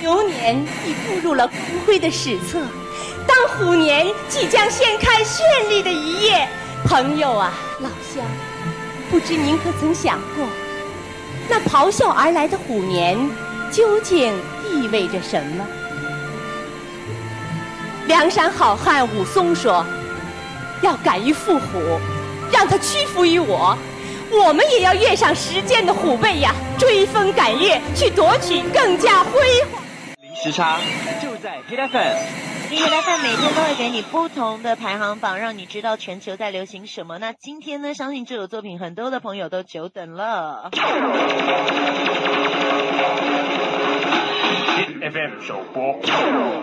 牛年已步入了光辉的史册，当虎年即将掀开绚丽的一页，朋友啊，老乡，不知您可曾想过，那咆哮而来的虎年究竟意味着什么？梁山好汉武松说：“要敢于赴虎，让他屈服于我。”我们也要跃上时间的虎背呀，追风赶月，去夺取更加辉煌。零时差就在 Hit FM，Hit FM 每天都会给你不同的排行榜，让你知道全球在流行什么。那今天呢，相信这首作品很多的朋友都久等了。FM 首播。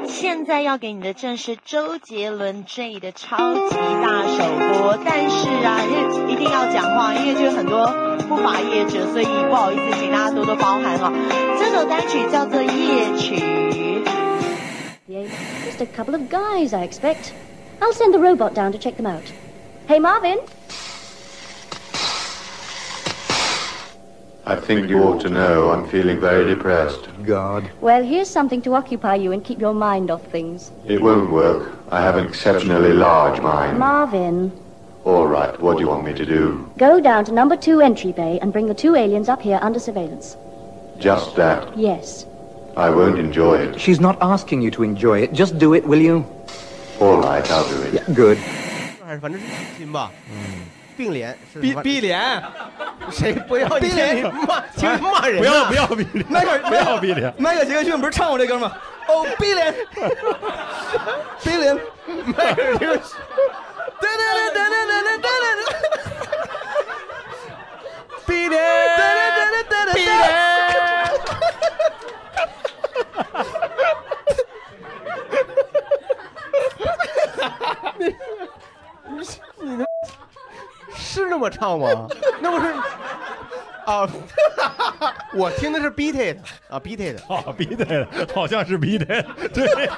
现在要给你的正是周杰伦 J 的超级大首播，但是啊，因为一定要讲话，因为就是很多不法业者，所以不好意思，请大家多多包涵哈。这首单曲叫做夜曲。Just a couple of guys, I expect. I'll send the robot down to check them out. Hey, Marvin. I think you ought to know I'm feeling very depressed. God. Well, here's something to occupy you and keep your mind off things. It won't work. I have an exceptionally large mind. Marvin, All right, what do you want me to do? go down to number two entry bay and bring the two aliens up here under surveillance. Just that. Yes. I won't enjoy it. She's not asking you to enjoy it. Just do it, will you? All right, I'll do it. Yeah, good. 还是反正是亲吧，嗯， 并联是逼反逼脸，谁不要逼脸你骂，听着骂人呢，不要不要逼脸，迈克尔不要逼脸。迈克尔杰克逊不是唱过这歌吗？哦，逼脸，逼脸，迈克尔杰克逊，噔噔噔噔噔噔噔噔，逼脸，噔噔噔噔噔，逼脸。你的是那么唱吗？那不是啊，我听的是 beat it 啊，beat it 啊，beat it，好像是 beat it，对。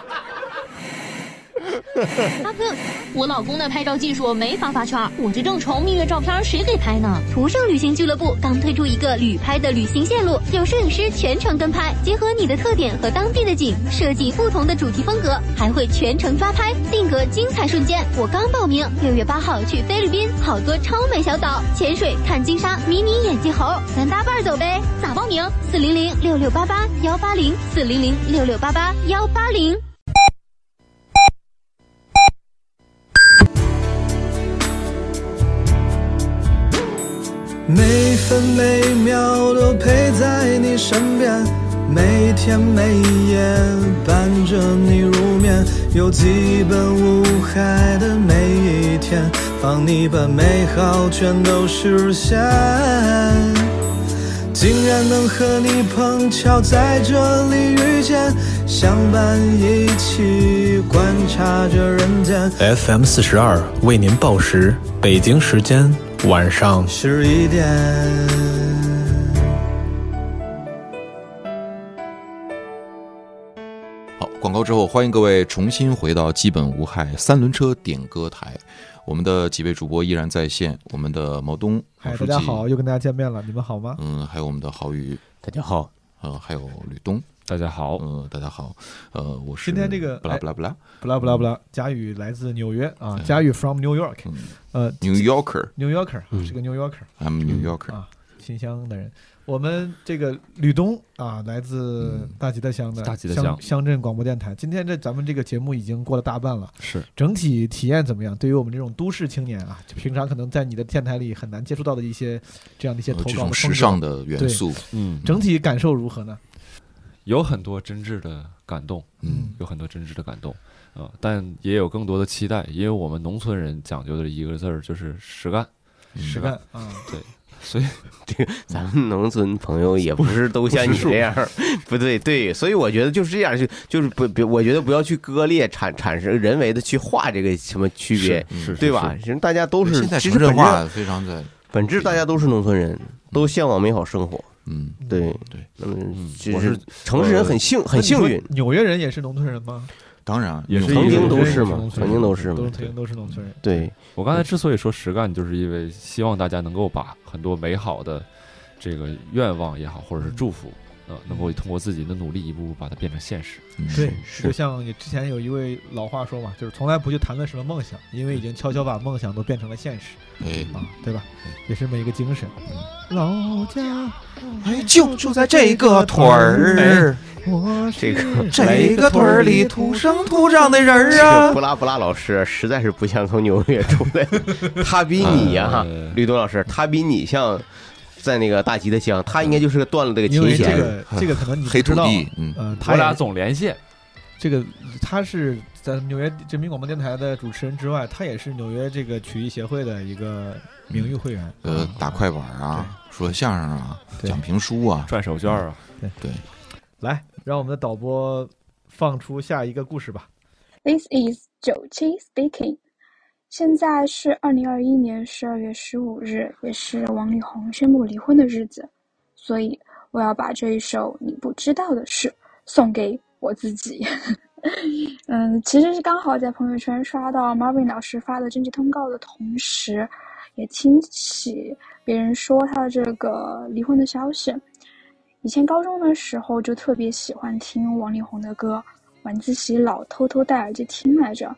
阿哥，我老公的拍照技术没法发圈，我这正愁蜜月照片谁给拍呢？途胜旅行俱乐部刚推出一个旅拍的旅行线路，有摄影师全程跟拍，结合你的特点和当地的景，设计不同的主题风格，还会全程抓拍，定格精彩瞬间。我刚报名，六月八号去菲律宾，好多超美小岛，潜水、看金沙、迷你眼镜猴，咱搭伴走呗。咋报名？四零零六六八八幺八零，四零零六六八八幺八零。每分每秒都陪在你身边，每天每夜伴着你入眠，有基本无害的每一天，帮你把美好全都实现。竟然能和你碰巧在这里遇见，相伴一起观察着人间。FM 四十二为您报时，北京时间晚上十一点。好，广告之后，欢迎各位重新回到基本无害三轮车点歌台。我们的几位主播依然在线，我们的毛东，嗨，毛书记大家好，又跟大家见面了，你们好吗？嗯，还有我们的郝宇，大家好，呃，还有吕东，大家好，嗯，大家好，呃，我是今天这个不拉不拉不拉。不拉不拉不拉，佳宇来自纽约啊，佳宇 from New York，呃，New Yorker，New Yorker 是个 New Yorker，I'm New Yorker 啊，新乡的人。我们这个吕东啊，来自大吉的乡的大吉大乡乡乡镇广播电台。今天这咱们这个节目已经过了大半了，是。整体体验怎么样？对于我们这种都市青年啊，就平常可能在你的电台里很难接触到的一些这样的一些投稿时尚的元素。嗯。整体感受如何呢？有很多真挚的感动，嗯，有很多真挚的感动，啊、但也有更多的期待，因为我们农村人讲究的一个字儿就是实干，实干啊，对，所以这个咱们农村朋友也不是都像你这样，不对对，所以我觉得就是这样，就就是不不，我觉得不要去割裂产产生人为的去画这个什么区别是是，对吧？是。其实大家都是现在其实本城镇化质非常在本质大家都是农村人，都向往美好生活。嗯，对对，那么就我是城市人很幸很幸运，纽约人也是农村人吗？当然也是曾经都是是嘛，曾经都是嘛都，曾经都是农村人。对，我刚才之所以说实干，就是因为希望大家能够把很多美好的这个愿望也好，或者是祝福，呃，能够通过自己的努力一步步把它变成现实。对，就像你之前有一位老话说嘛，就是从来不去谈论什么梦想，因为已经悄悄把梦想都变成了现实。哎啊，对吧？也是这么一个精神。老家哎，就住在这个屯儿，我这个这个屯儿里土生土长的人儿这个啊布。拉布拉老师实在是不像从纽约出来的，他比你呀、呃吕东老师，他比你像在那个大吉的乡，他应该就是个断了这个因为这弦。个这个 可能你不黑知道土地，嗯呃，他我俩也总连线，这个他是在纽约人民广播电台的主持人之外，他也是纽约这个曲艺协会的一个名誉会员。呃，打快板啊，说相声啊，讲评书啊，转手绢啊。对对，来，让我们的导播放出下一个故事吧。This is 九七 speaking。现在是二零二一年十二月十五日，也是王力宏宣布离婚的日子，所以我要把这一首你不知道的事送给我自己。嗯，其实是刚好在朋友圈刷到 Marvin 老师发的征集通告的同时，也听起别人说他的这个离婚的消息。以前高中的时候就特别喜欢听王力宏的歌，晚自习老偷偷戴耳机听来着。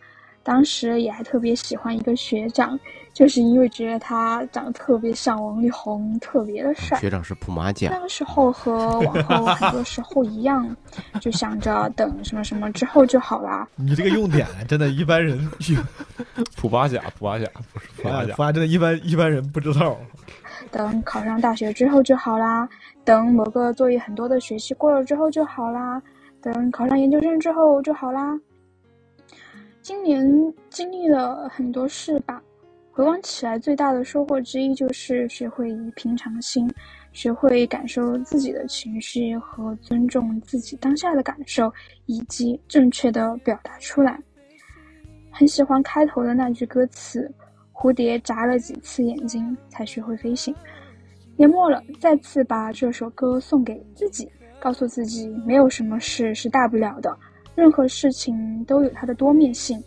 当时也还特别喜欢一个学长，就是因为觉得他长得特别像王力宏，特别的帅。学长是普马甲那，个时候和往后 很多时候一样，就想着等什么什么之后就好啦。你这个用点真的一般人 普马甲，普马甲不是普马甲，哎发真的一般一般人不知道。等考上大学之后就好啦，等某个作业很多的学期过了之后就好啦，等考上研究生之后就好啦。今年经历了很多事吧，回望起来，最大的收获之一就是学会以平常心，学会感受自己的情绪和尊重自己当下的感受，以及正确的表达出来。很喜欢开头的那句歌词：“蝴蝶眨了几次眼睛才学会飞行。”年末了，再次把这首歌送给自己，告诉自己没有什么事是大不了的，任何事情都有它的多面性，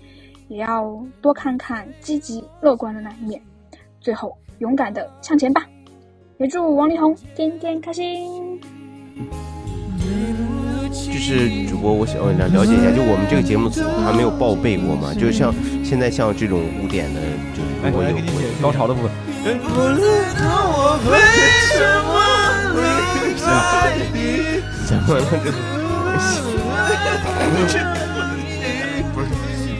也要多看看积极乐观的那一面。最后，勇敢的向前吧！也祝王力宏天天开心。就是主播，我想我想了解一下，就我们这个节目组还没有报备过嘛？就像现在像这种污点的，就是如果有高潮的部分。不知道我为什么离开 你。怎么了这？不是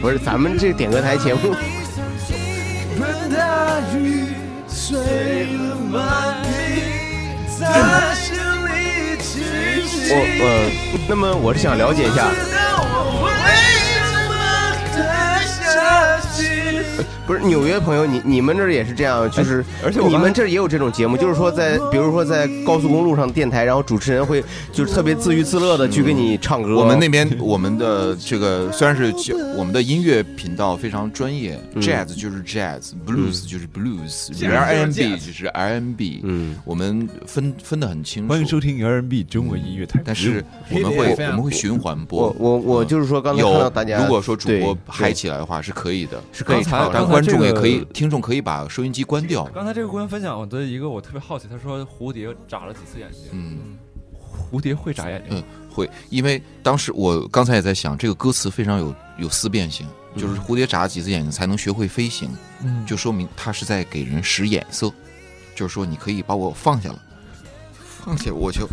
不是，咱们这点歌台节目，我呃，那么我是想了解一下，不是纽约朋友，你你们这儿也是这样，就是而且我你们这儿也有这种节目，就是说在比如说在高速公路上电台，然后主持人会就是特别自娱自乐的去给你唱歌。我们那边 我们的这个虽然是叫我们的音乐频道非常专业嗯，jazz 就是 jazz，blues 就是 blues，R&B 就是 rnb 嗯，我们分分得很清楚。欢迎收听 R&B 中文音乐台，但是我们会我们会循环播。我我我就是说刚才看到大家，如果说主播嗨起来的话是可以的，是可以唱的。但观众也可以这个，听众可以把收音机关掉。刚才这个姑娘分享的一个我特别好奇，她说蝴蝶眨了几次眼睛，嗯，蝴蝶会眨眼睛？嗯，会，因为当时我刚才也在想，这个歌词非常有有思辨性，就是蝴蝶眨几次眼睛才能学会飞行，嗯。就说明它是在给人使眼色，就是说你可以把我放下了，放下我就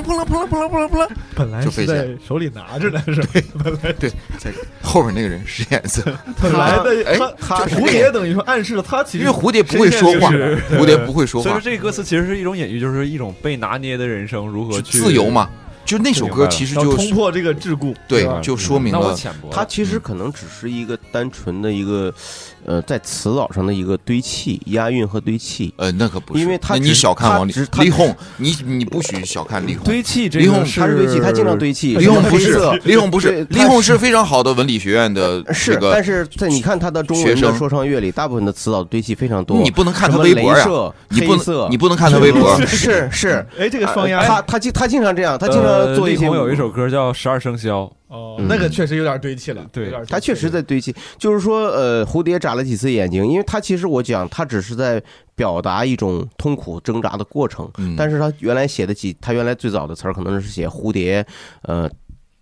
扑棱扑棱扑棱扑棱扑棱扑棱，本来就是在手里拿着呢，是吧？本来对，在后面那个人使眼色，本来的哎，他这蝴蝶等于说暗示了他其实因为蝴蝶不会说话，蝴蝶不会说话所以说，这个歌词其实是一种隐喻，就是一种被拿捏的人生如何去自由嘛。就那首歌其实要就是冲破这个桎梏，对吧，就说明了他其实可能只是一个单纯的一个，呃，在词藻上的一个堆砌、押韵和堆砌。呃，那可不是，因为他你小看王力力力宏，你你不许小看力宏。堆砌这力宏个是他是堆砌，他经常堆砌。力宏不是力宏不是，对力宏是非常好的文理学院的是这，个，但是在你看他的中文的说唱乐里，大部分的词藻堆砌非常多。你不能看他微博呀镭射你不能你不能看他微博是是，哎这个双押他他经他经常这样，他经常呃做一些。力宏有一首歌叫《十二生肖》，哦嗯那个确实有点堆砌了，对有点他确实在堆砌，就是说，呃，蝴蝶眨了几次眼睛，因为他其实我讲，他只是在表达一种痛苦挣扎的过程。嗯但是他原来写的几，他原来最早的词儿可能是写蝴蝶，呃，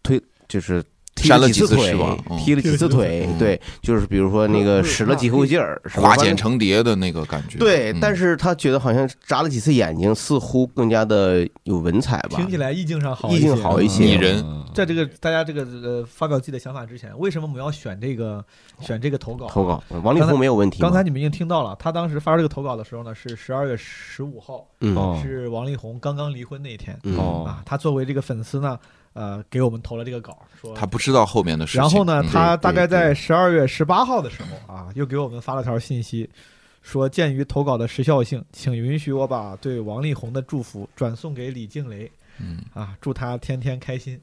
推就是。踢了几几次腿踢了几次腿，嗯对，就是比如说那个使了几口劲儿，是吧化茧成蝶的那个感觉。对，嗯但是他觉得好像眨了几次眼睛，似乎更加的有文采吧，听起来意境上好意境好一些，拟人。在这个大家这个呃发表自己的想法之前，为什么我们要选这个选这个投稿啊？投稿王力宏没有问题吗刚才你们已经听到了，他当时发这个投稿的时候呢，是十二月十五号，嗯哦是王力宏刚刚离婚那一天。嗯哦啊，他作为这个粉丝呢，呃，给我们投了这个稿，说他不知道后面的事情。然后呢嗯，他大概在十二月十八号的时候啊，又给我们发了条信息，说鉴于投稿的时效性，请允许我把对王力宏的祝福转送给李静蕾，嗯啊，祝他天天开心。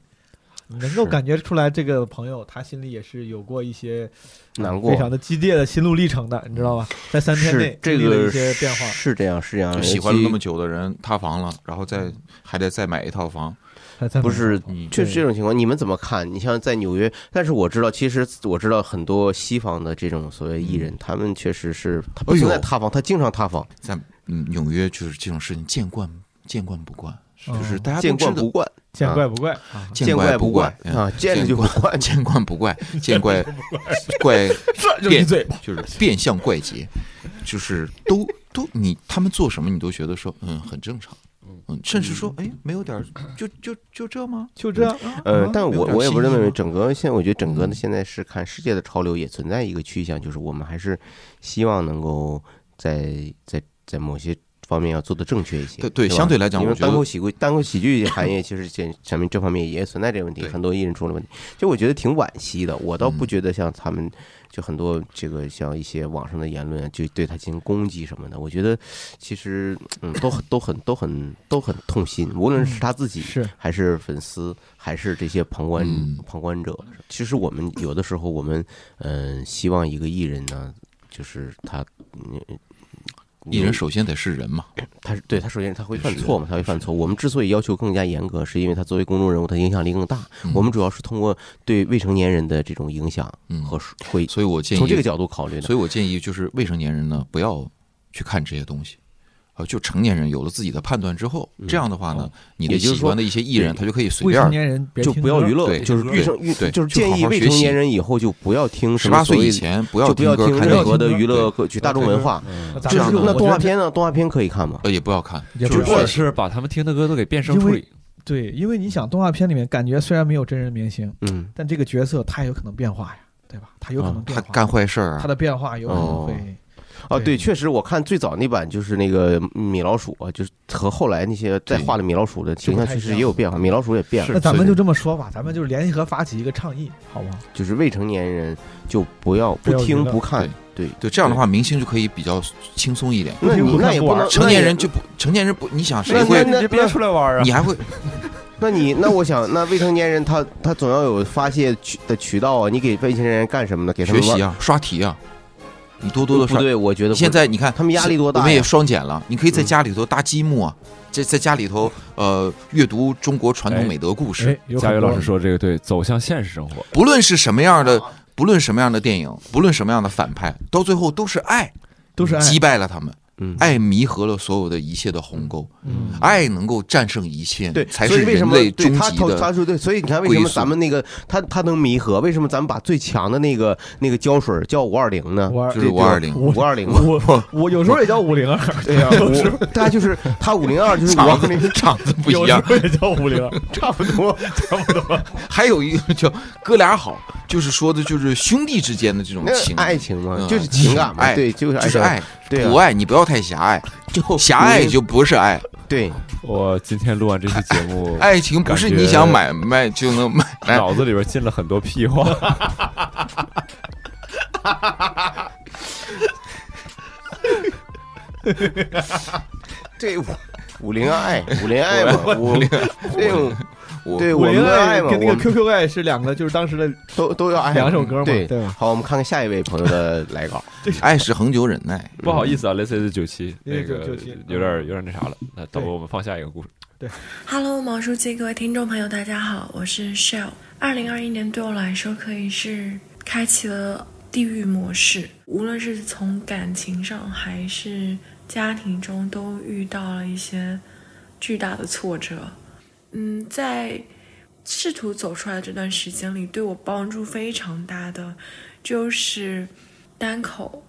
能够感觉出来，这个朋友他心里也是有过一些啊难过非常的激烈的心路历程的，你知道吧？在三天内这经历了个一些变化，是这样，是这样。喜欢了那么久的人塌房了，然后再还得再买一套房。不是，嗯确实这种情况，你们怎么看？你像在纽约，但是我知道，其实我知道很多西方的这种所谓艺人，他们确实是他不存在塌房，他经常塌房，在嗯纽约就是这种事情见惯见惯不惯，哦就是大家见惯不惯，见啊怪不怪啊。见怪不不怪嗯啊见了就不惯见惯不怪，见怪怪 变就是变相怪杰，就是都都你他们做什么你都觉得说嗯很正常，嗯，甚至说哎没有点儿就就就这吗？就这呃，但我我也不认为整个现我觉得整个的现在是看世界的潮流也存在一个趋向，就是我们还是希望能够在在在某些方面要做的正确一些。对对相对来讲因为单口喜剧单口喜剧 行业其实这前面这方面也存在这个问题，很多艺人出了问题，就我觉得挺惋惜的。我倒不嗯觉得像他们就很多这个像一些网上的言论就对他进行攻击什么的，我觉得其实嗯都很都很都很都很痛心，无论是他自己是还是粉丝，还是这些旁观、嗯旁观者。其实我们有的时候，我们嗯、呃希望一个艺人呢，就是他，嗯艺人首先得是人嘛，他是对他首先他会犯错嘛，他会犯错。我们之所以要求更加严格，是因为他作为公众人物，他影响力更大。嗯我们主要是通过对未成年人的这种影响和会，所以我建议从这个角度考虑的。所以我建议就是未成年人呢不要去看这些东西。呃，就成年人有了自己的判断之后，这样的话呢，你的喜欢的一些艺人，他就可以随便儿未成年人就不要娱乐，对就是对预生对就是建议未成年人以后就不要听什18岁以前不要不要听任何的娱乐歌曲、大众文化嗯。这这样呢那动画片呢？动画片可以看吗？呃，也不要看，就者是把他们听的歌都给变声处理。对，因为你想动画片里面感觉虽然没有真人明星，嗯，但这个角色他有可能变化呀，对吧？他有可能变化，他干坏事儿啊他的变化有可能会。哦，对，确实，我看最早那版就是那个米老鼠啊，就是和后来那些再画的米老鼠的形象确实也有变化，米老鼠也变了。那咱们就这么说吧，咱们就是联合发起一个倡议，好不好？就是未成年人就不要不听不看，对对，这样的话明星就可以比较轻松一点。那你那也不能成年人就不成年人不，你想谁会那那别出来玩啊你还会那你 那我想，那未成年人他他总要有发泄渠的渠道啊，你给未成年人干什么呢？给他们学习啊，刷题啊。你多多的刷，不对，我觉得现在你看他们压力多大我们也双减了，你可以在家里头搭积木啊，在在家里头呃阅读中国传统美德故事。佳宇老师说这个对，走向现实生活。不论是什么样的，不论什么样的电影，不论什么样的反派，到最后都是爱，都是爱。击败了他们。嗯，爱弥合了所有的一切的鸿沟，嗯，爱能够战胜一切，对，才是所以为什么人类对他终极的。他他说对，所以你看为什么咱们那个他他能弥合？为什么咱们把最强的那个那个胶水叫五二零呢？就是五二零五二零嘛。我我有时候也叫五零二，对呀，五他 就是 他五零二就是五场子二零，场子不一样有时，候也叫五零二，差不多。差不多。还有一个叫哥俩好，就是说的就是兄弟之间的这种情爱情嘛，嗯就是情感嘛，对，就是就是爱，对啊。不爱你不要太狭隘，就狭隘就不是爱，对。我今天录完这期节目，爱情不是你想买卖就能买，脑子里边进了很多屁话。对五五零爱五零爱嘛，五零这种对我五零们的爱嘛，跟那个 QQ 爱是两个，就是当时的 都都要爱两首歌嘛，对？好，我们看看下一位朋友的来稿。爱是恒久忍耐。不好意思啊，This is 九七，那个有点有点那啥了。那等会我们放下一个故事。对 Hello，毛书记，各位听众朋友，大家好，我是 Shell。二零二一年对我来说可以是开启了地狱模式，无论是从感情上还是家庭中都遇到了一些巨大的挫折。嗯，在试图走出来这段时间里，对我帮助非常大的就是单口。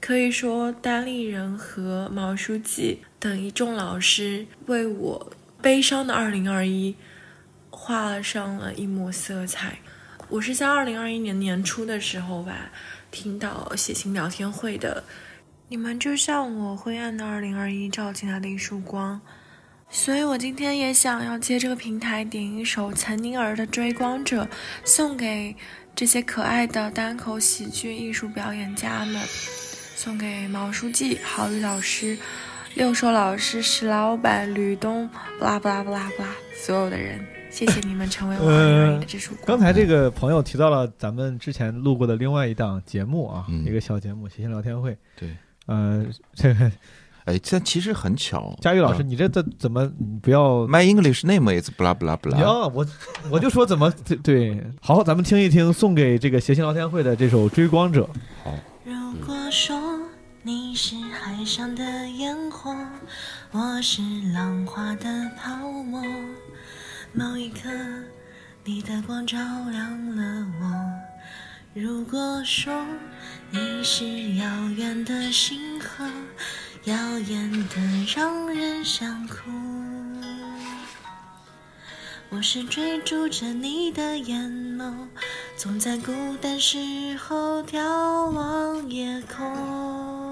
可以说，单立人和毛书记等一众老师为我悲伤的2021画上了一抹色彩。我是在2021年年初的时候吧，听到写信聊天会的，你们就像我灰暗的2021照进来的一束光，所以我今天也想要借这个平台点一首岑宁儿的《追光者》，送给这些可爱的单口喜剧艺术表演家们。送给毛书记、郝宇老师、六兽老师、石老板、吕东，不拉不拉不拉不拉，所有的人，谢谢你们成为我的这束光。刚才这个朋友提到了咱们之前录过的另外一档节目啊，嗯一个小节目《谐星聊天会》。对，呃，这个哎，这其实很巧。佳宇老师，啊你这怎怎么不要 My English name is blah blah blah。要我我就说怎么对对，好，咱们听一听送给这个谐星聊天会的这首《追光者》。好。如果说你是海上的烟火，我是浪花的泡沫，某一刻你的光照亮了我。如果说你是遥远的星河，耀眼的让人想哭。我是追逐着你的眼眸，总在孤单时候眺望夜空。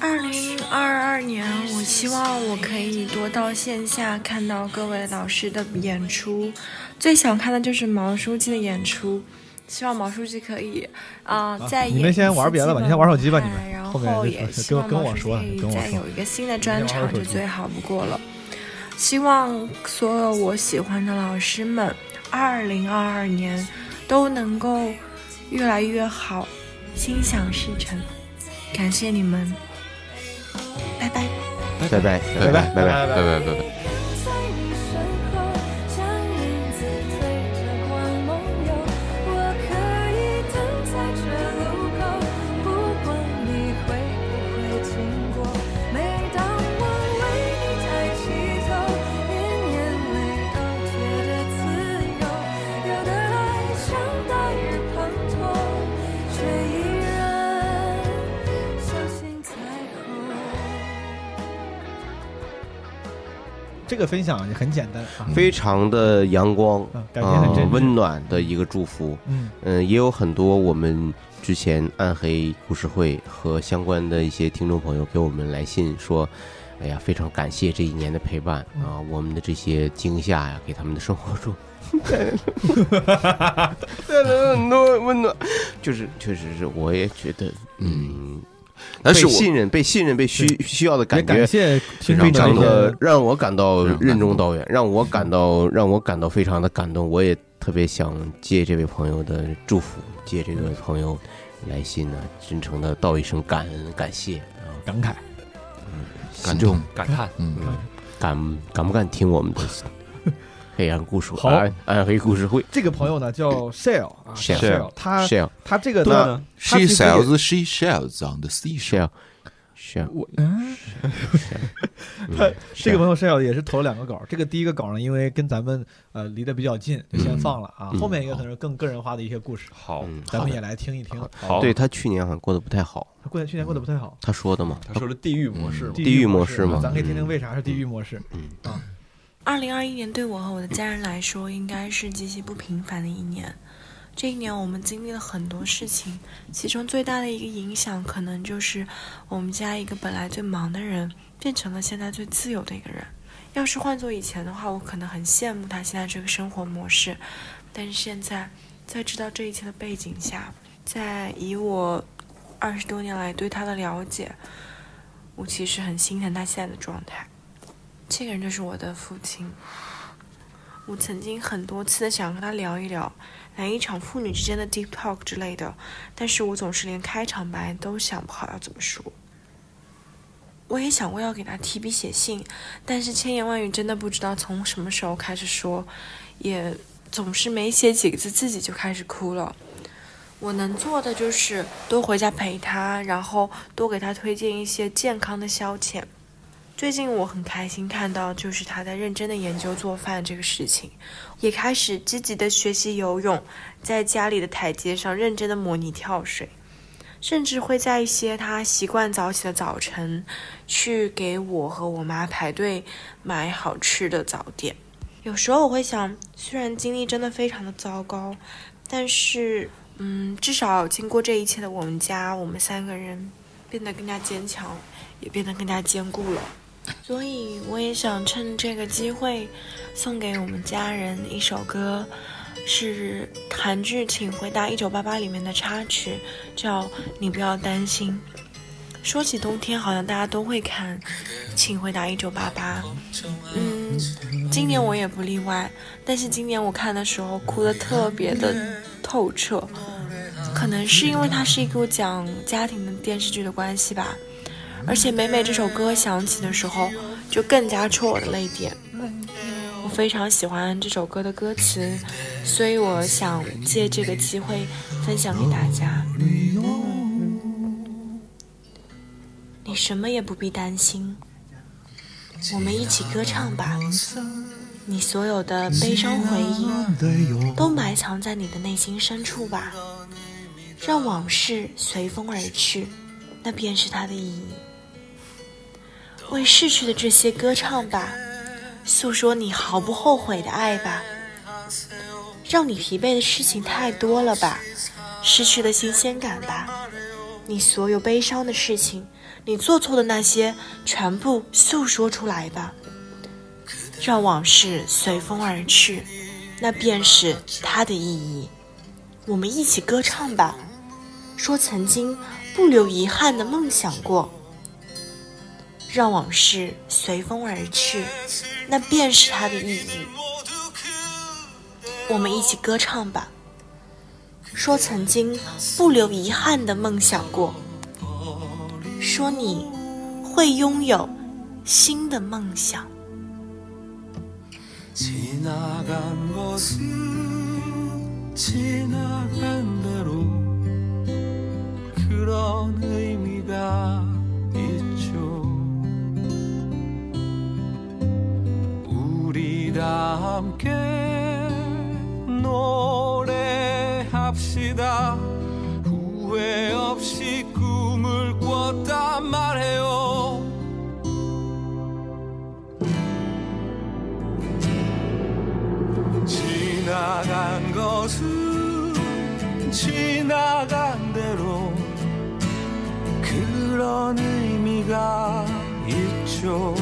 二零二二年，我希望我可以多到线下看到各位老师的演出，最想看的就是毛书记的演出。希望毛书记可以啊、呃，再演你们先玩别的吧，你先玩手机吧，你们。然后也希跟望跟我说，毛书记可以跟我说再有。一个新的专场，就最好不过了。希望所有我喜欢的老师们，二零二二年都能够越来越好，心想事成。感谢你们。拜拜。拜拜。拜拜。拜拜。拜拜。拜拜。这个分享也很简单啊，非常的阳光嗯，感觉很真呃挚温暖的一个祝福。嗯嗯，也有很多我们之前暗黑故事会和相关的一些听众朋友给我们来信说，哎呀，非常感谢这一年的陪伴嗯啊，我们的这些惊吓呀，给他们的生活中带来了很多温暖。就是确实是，我也觉得，嗯。但是我信任、被信任、被需需要的感觉，也感谢非常的让我感到任重道远，让我感到让我感到非常的感动。我也特别想借这位朋友的祝福，借这位朋友来信呢，真诚的道一声感恩、感谢啊，感慨，感动。感叹，嗯，敢敢不敢听我们的黑暗故事好。暗暗黑故事会？这个朋友呢叫 Shell 啊 Shell 他 Shell 他这个呢，She sells she shells on the seashore。Shell Shell，我嗯，他这个朋友 Shell 也是投了两个稿，这个第一个稿呢，因为跟咱们呃离得比较近，就先放了啊。嗯。后面一个可能是更个人化的一些故事，好，嗯咱们也来听一听。好。对他去年好像过得不太好，他过去年过得不太好，他说的嘛，他说的地狱模式嘛，地狱模式嘛。啊咱可以听听嗯为啥是地狱模式。嗯。啊，二零二一年对我和我的家人来说，应该是极其不平凡的一年。这一年，我们经历了很多事情，其中最大的一个影响，可能就是我们家一个本来最忙的人，变成了现在最自由的一个人。要是换做以前的话，我可能很羡慕他现在这个生活模式，但是现在，在知道这一切的背景下，在以我二十多年来对他的了解，我其实很心疼他现在的状态。这个人就是我的父亲。我曾经很多次的想跟他聊一聊，来一场父女之间的 deep talk 之类的，但是我总是连开场白都想不好要怎么说。我也想过要给他提笔写信，但是千言万语真的不知道从什么时候开始说，也总是没写几个字自己就开始哭了。我能做的就是多回家陪他，然后多给他推荐一些健康的消遣。最近我很开心看到，就是他在认真的研究做饭这个事情，也开始积极的学习游泳，在家里的台阶上认真的模拟跳水，甚至会在一些他习惯早起的早晨，去给我和我妈排队买好吃的早点。有时候我会想，虽然经历真的非常的糟糕，但是，嗯，至少经过这一切的我们家，我们三个人变得更加坚强，也变得更加坚固了。所以我也想趁这个机会，送给我们家人一首歌，是韩剧《请回答一九八八》里面的插曲，叫《你不要担心》。说起冬天，好像大家都会看《请回答一九八八》。嗯，今年我也不例外。但是今年我看的时候，哭得特别的透彻，可能是因为它是一个讲家庭的电视剧的关系吧。而且每每这首歌响起的时候，就更加戳我的泪点。我非常喜欢这首歌的歌词，所以我想借这个机会分享给大家。你什么也不必担心，我们一起歌唱吧。你所有的悲伤回忆都埋藏在你的内心深处吧，让往事随风而去，那便是它的意义。为逝去的这些歌唱吧，诉说你毫不后悔的爱吧。让你疲惫的事情太多了吧，失去了新鲜感吧。你所有悲伤的事情，你做错的那些，全部诉说出来吧。让往事随风而去，那便是它的意义。我们一起歌唱吧，说曾经不留遗憾的梦想过。让往事随风而去，那便是它的意义。我们一起歌唱吧，说曾经不留遗憾的梦想过，说你会拥有新的梦想。 다 함께 노래합시다. 후회 없이 꿈을 꿨단 말해요. 지나간 것은 지나간 대로 그런 의미가 있죠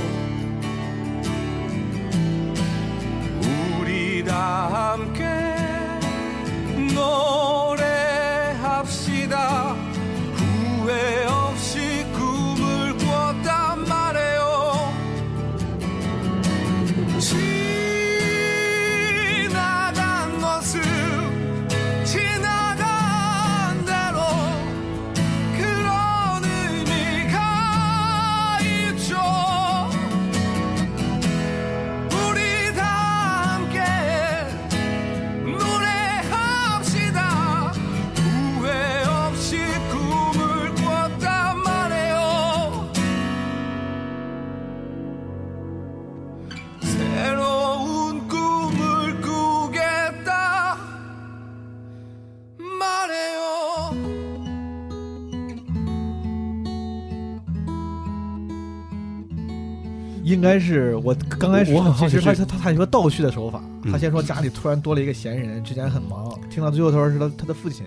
应该是我刚开始我很好奇其实他他他有个倒叙的手法，嗯他先说家里突然多了一个闲人，之前很忙，听到最后他说是他他的父亲，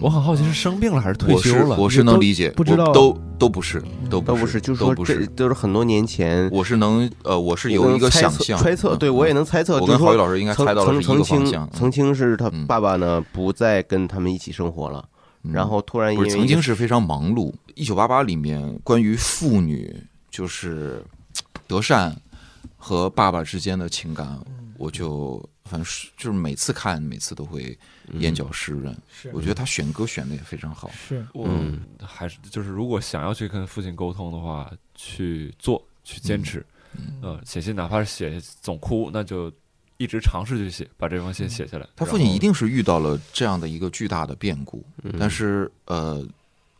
我很好奇是生病了还是退休了？我是能理解，不知道都都不是，都都不是，就是说这都是。很多年前，我是能呃，我是有一个想象猜测，嗯对我也能猜测。我跟郝宇老师应该猜到了是一曾曾经个方向。嗯曾经是他爸爸呢不再跟他们一起生活了，然后突然因不是曾经是非常忙碌。一九八八里面关于妇女就是德善和爸爸之间的情感，我就反正是就是每次看每次都会眼角湿润。是我觉得他选歌选的也非常好。是嗯，还是就是如果想要去跟父亲沟通的话，去做，去坚持，呃，写信哪怕是写总哭，那就一直尝试去写，把这封信写下来。他父亲一定是遇到了这样的一个巨大的变故，但是呃，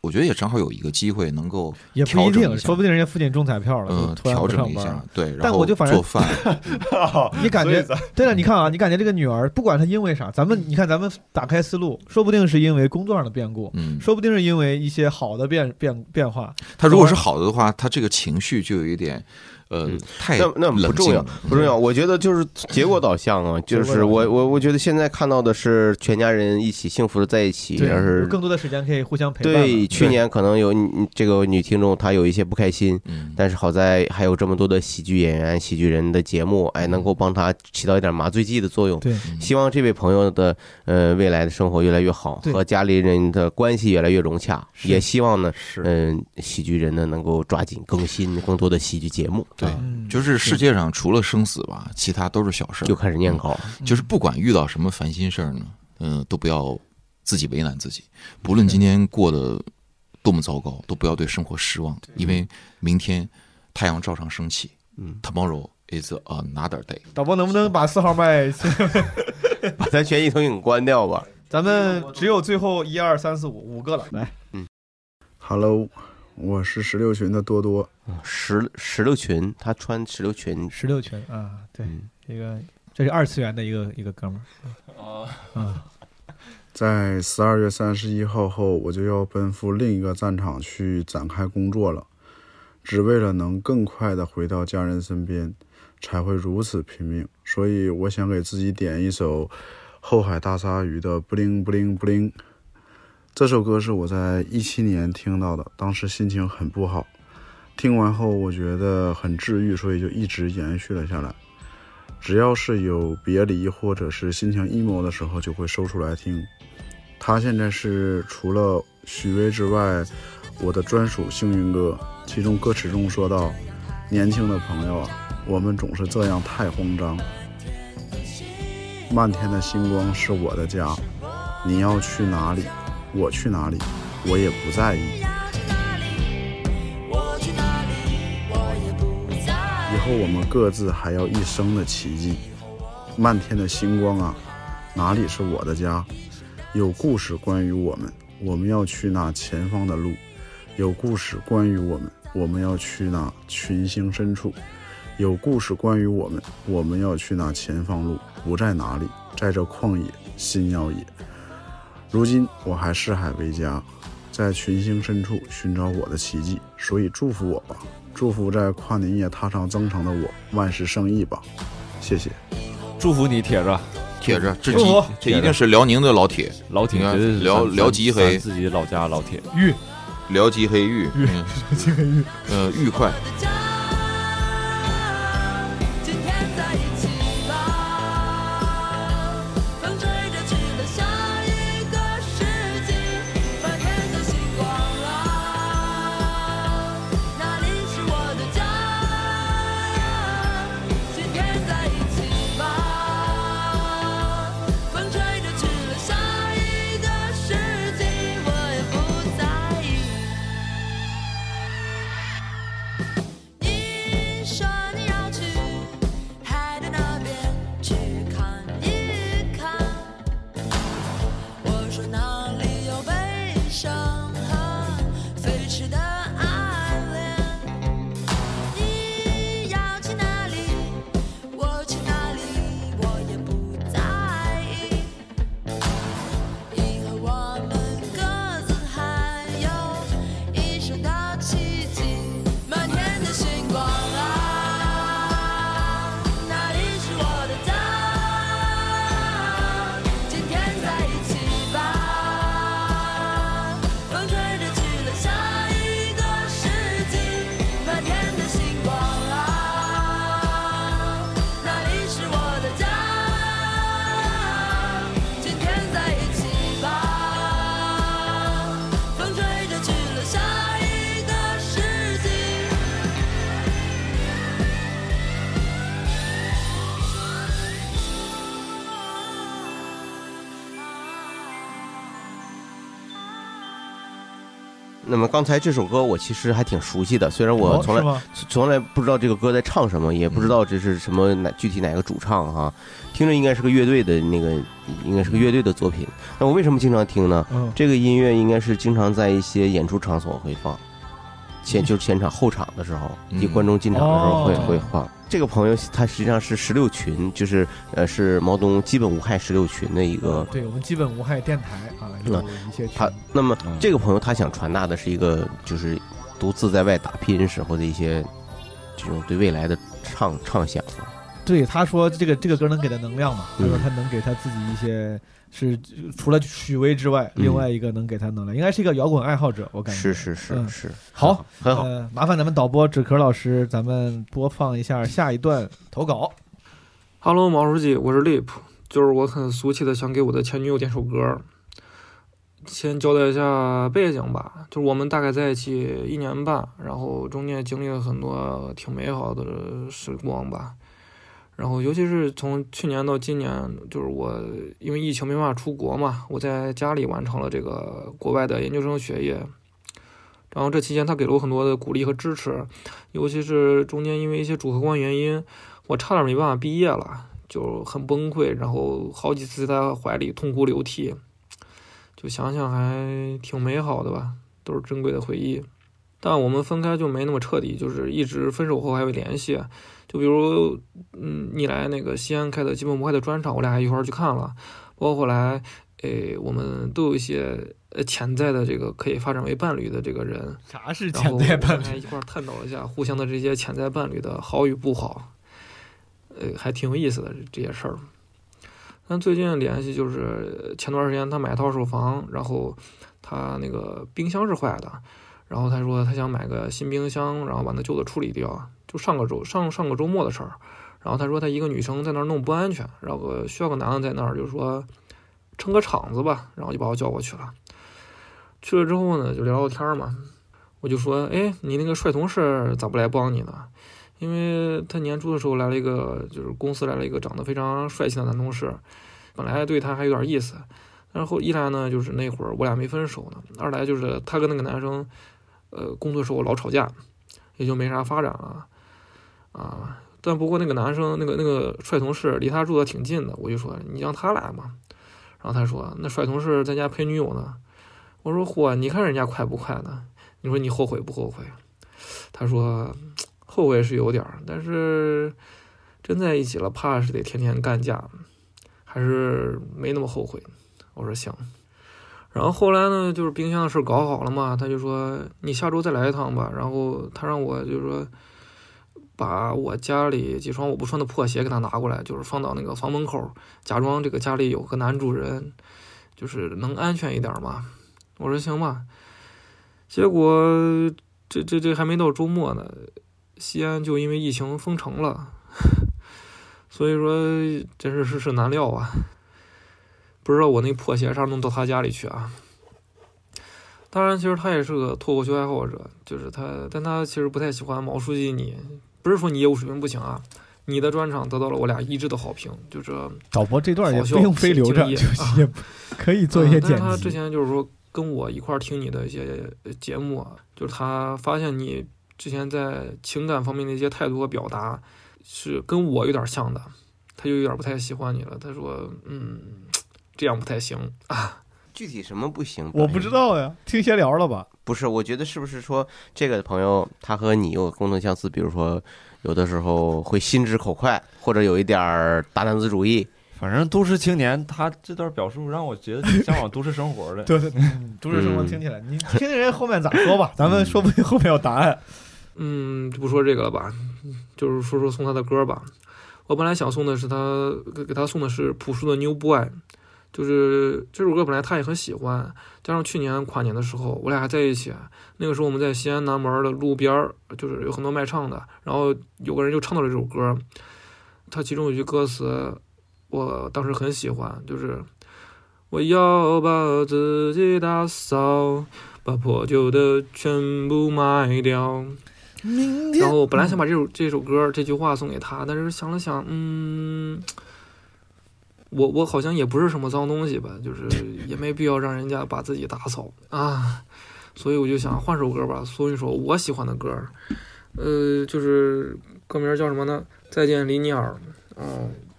我觉得也正好有一个机会能够也不一定，调整一下说不定人家父亲中彩票了，嗯调整一下对，然但后我就反正做饭，你感觉对了，你看啊，你感觉这个女儿，不管她因为啥，咱们你看咱们打开思路，说不定是因为工作上的变故，嗯，说不定是因为一些好的变变变化。她如果是好的的话，她这个情绪就有一点呃太那那不重要，不重要。我觉得就是结果导向啊，就是我我我觉得现在看到的是全家人一起幸福的在一起，而是更多的时间可以互相陪伴。对，去年可能有这个女听众她有一些不开心，嗯但是好在还有这么多的喜剧演员、喜剧人的节目，哎，能够帮她起到一点麻醉剂的作用。对，希望这位朋友的呃未来的生活越来越好，和家里人的关系越来越融洽，也希望呢，是嗯、喜剧人呢能够抓紧更新更多的喜剧节目。对啊，就是世界上除了生死吧，其他都是小事儿。就开始念稿，就是不管遇到什么烦心事儿呢，嗯、都不要自己为难自己。不论今天过得多么糟糕，都不要对生活失望，因为明天太阳照常升起。嗯，Tomorrow is another day。导播能不能把四号麦？把咱全息投影关掉吧。咱们只有最后一二三四五五个了，来，Hello，我是石榴裙的多多。石石榴裙，他穿石榴裙，石榴裙啊，对，嗯这个这是二次元的一个一个哥们儿，啊，啊，在十二月三十一号后，我就要奔赴另一个战场去展开工作了，只为了能更快的回到家人身边，才会如此拼命。所以，我想给自己点一首后海大鲨鱼的《布灵布灵布灵》。这首歌是我在一七年听到的，当时心情很不好，听完后我觉得很治愈，所以就一直延续了下来。只要是有别离或者是心情 emo 的时候，就会搜出来听。它现在是除了许巍之外，我的专属幸运歌。其中歌词中说到：“年轻的朋友啊，我们总是这样太慌张。漫天的星光是我的家，你要去哪里，我去哪里，我也不在意。以后我们各自还要一生的奇迹。漫天的星光啊，哪里是我的家？有故事关于我们，我们要去那前方的路。有故事关于我们，我们要去那群星深处。有故事关于我们，我们要去那前方路，不在哪里，在这旷野心要野。如今我还四海为家，在群星深处寻找我的奇迹，所以祝福我吧，祝福在跨年夜踏上征程的我万事胜意吧，谢谢。祝福你，铁子，铁子，这祝福。这一定是辽宁的老铁，老铁你看绝对是辽辽吉黑。自己老家老铁。玉，辽吉黑玉，玉 辽吉黑玉，呃，愉快。刚才这首歌我其实还挺熟悉的，虽然我从来、哦从来不知道这个歌在唱什么，也不知道这是什么哪具体哪个主唱哈，听着应该是个乐队的那个，应该是个乐队的作品。那我为什么经常听呢？嗯这个音乐应该是经常在一些演出场所会放，前就是前场后场的时候，一观众进场的时候会、哦会放。这个朋友他实际上是十六群，就是呃是毛东基本无害十六群的一个对我们基本无害电台啊，有那一些群他那么这个朋友他想传达的是一个就是独自在外打拼时候的一些这种对未来的畅畅想。对他说这个这个歌能给他能量嘛？他嗯说他能给他自己一些是除了许巍之外，嗯另外一个能给他能量，应该是一个摇滚爱好者，我感觉是是是嗯是，好，很好。呃，麻烦咱们导播纸壳老师，咱们播放一下下一段投稿。Hello，毛书记，我是 Lip，就是我很俗气的想给我的前女友点首歌。先交代一下背景吧，就是我们大概在一起一年半，然后中间经历了很多挺美好的时光吧。然后尤其是从去年到今年，就是我因为疫情没办法出国嘛，我在家里完成了这个国外的研究生学业。然后这期间他给了我很多的鼓励和支持，尤其是中间因为一些主客观原因，我差点没办法毕业了，就很崩溃，然后好几次在他怀里痛哭流涕，就想想还挺美好的吧，都是珍贵的回忆。但我们分开就没那么彻底，就是一直分手后还会联系。就比如，嗯，你来那个西安开的基本模块的专场，我俩还一块儿去看了。包括后来，诶，我们都有一些呃潜在的这个可以发展为伴侣的这个人。啥是潜在伴我们还侣？一块儿探讨了一下互相的这些潜在伴侣的好与不好，呃，还挺有意思的这些事儿。但最近联系就是前段时间他买套手房，然后他那个冰箱是坏的，然后他说他想买个新冰箱，然后把那旧的处理掉，就上个周上上个周末的事儿。然后他说他一个女生在那儿弄不安全，然后需要个男的在那儿，就是说撑个场子吧，然后就把我叫过去了。去了之后呢，就聊聊天嘛，我就说，哎，你那个帅同事咋不来帮你呢？因为他年初的时候来了一个，就是公司来了一个长得非常帅气的男同事，本来对他还有点意思，然后一来呢，就是那会儿我俩没分手呢，二来就是他跟那个男生，呃，工作时候老吵架，也就没啥发展了，啊，但不过那个男生那个那个帅同事离他住的挺近的，我就说你让他来嘛，然后他说那帅同事在家陪女友呢，我说嚯，你看人家快不快呢？你说你后悔不后悔？他说后悔是有点儿，但是真在一起了，怕是得天天干架，还是没那么后悔。我说行。然后后来呢，就是冰箱的事搞好了嘛，他就说你下周再来一趟吧。然后他让我就是说把我家里几双我不穿的破鞋给他拿过来，就是放到那个房门口，假装这个家里有个男主人，就是能安全一点嘛。我说行吧。结果这这这还没到周末呢，西安就因为疫情封城了，所以说真是世事难料啊。不知道我那破鞋啥弄到他家里去啊？当然，其实他也是个脱口秀爱好者，就是他，但他其实不太喜欢毛书记你。不是说你业务水平不行啊，你的专场得到了我俩一致的好评，就是导播这段也好笑不用非留着，也可以做一些嗯 但他之。前就是说跟我一块儿听你的一些呃节目啊，就是他发现你之前在情感方面的一些态度和表达是跟我有点像的，他就有点不太喜欢你了。他说，嗯，这样不太行啊。具体什么不行？我不知道呀，听闲聊了吧？不是，我觉得是不是说这个朋友他和你有共同相似，比如说有的时候会心直口快，或者有一点儿大男子主义。反正都市青年，他这段表述让我觉得挺向往都市生活的。对 对，嗯都市生活听起来，你听听人后面咋说吧，咱们说不定后面有答案。嗯，就不说这个了吧，就是说说送他的歌吧。我本来想送的是他给给他送的是朴树的《New Boy》，就是这首歌本来他也很喜欢，加上去年跨年的时候我俩还在一起，那个时候我们在西安南门的路边儿，就是有很多卖唱的，然后有个人就唱到了这首歌，他其中有句歌词我当时很喜欢，就是我要把自己打扫，把破旧的全部卖掉。然后本来想把这首这首歌这句话送给他，但是想了想，嗯，我我好像也不是什么脏东西吧，就是也没必要让人家把自己打扫啊，所以我就想换首歌吧，搜一首我喜欢的歌，呃，就是歌名叫什么呢？再见，林尼尔，啊、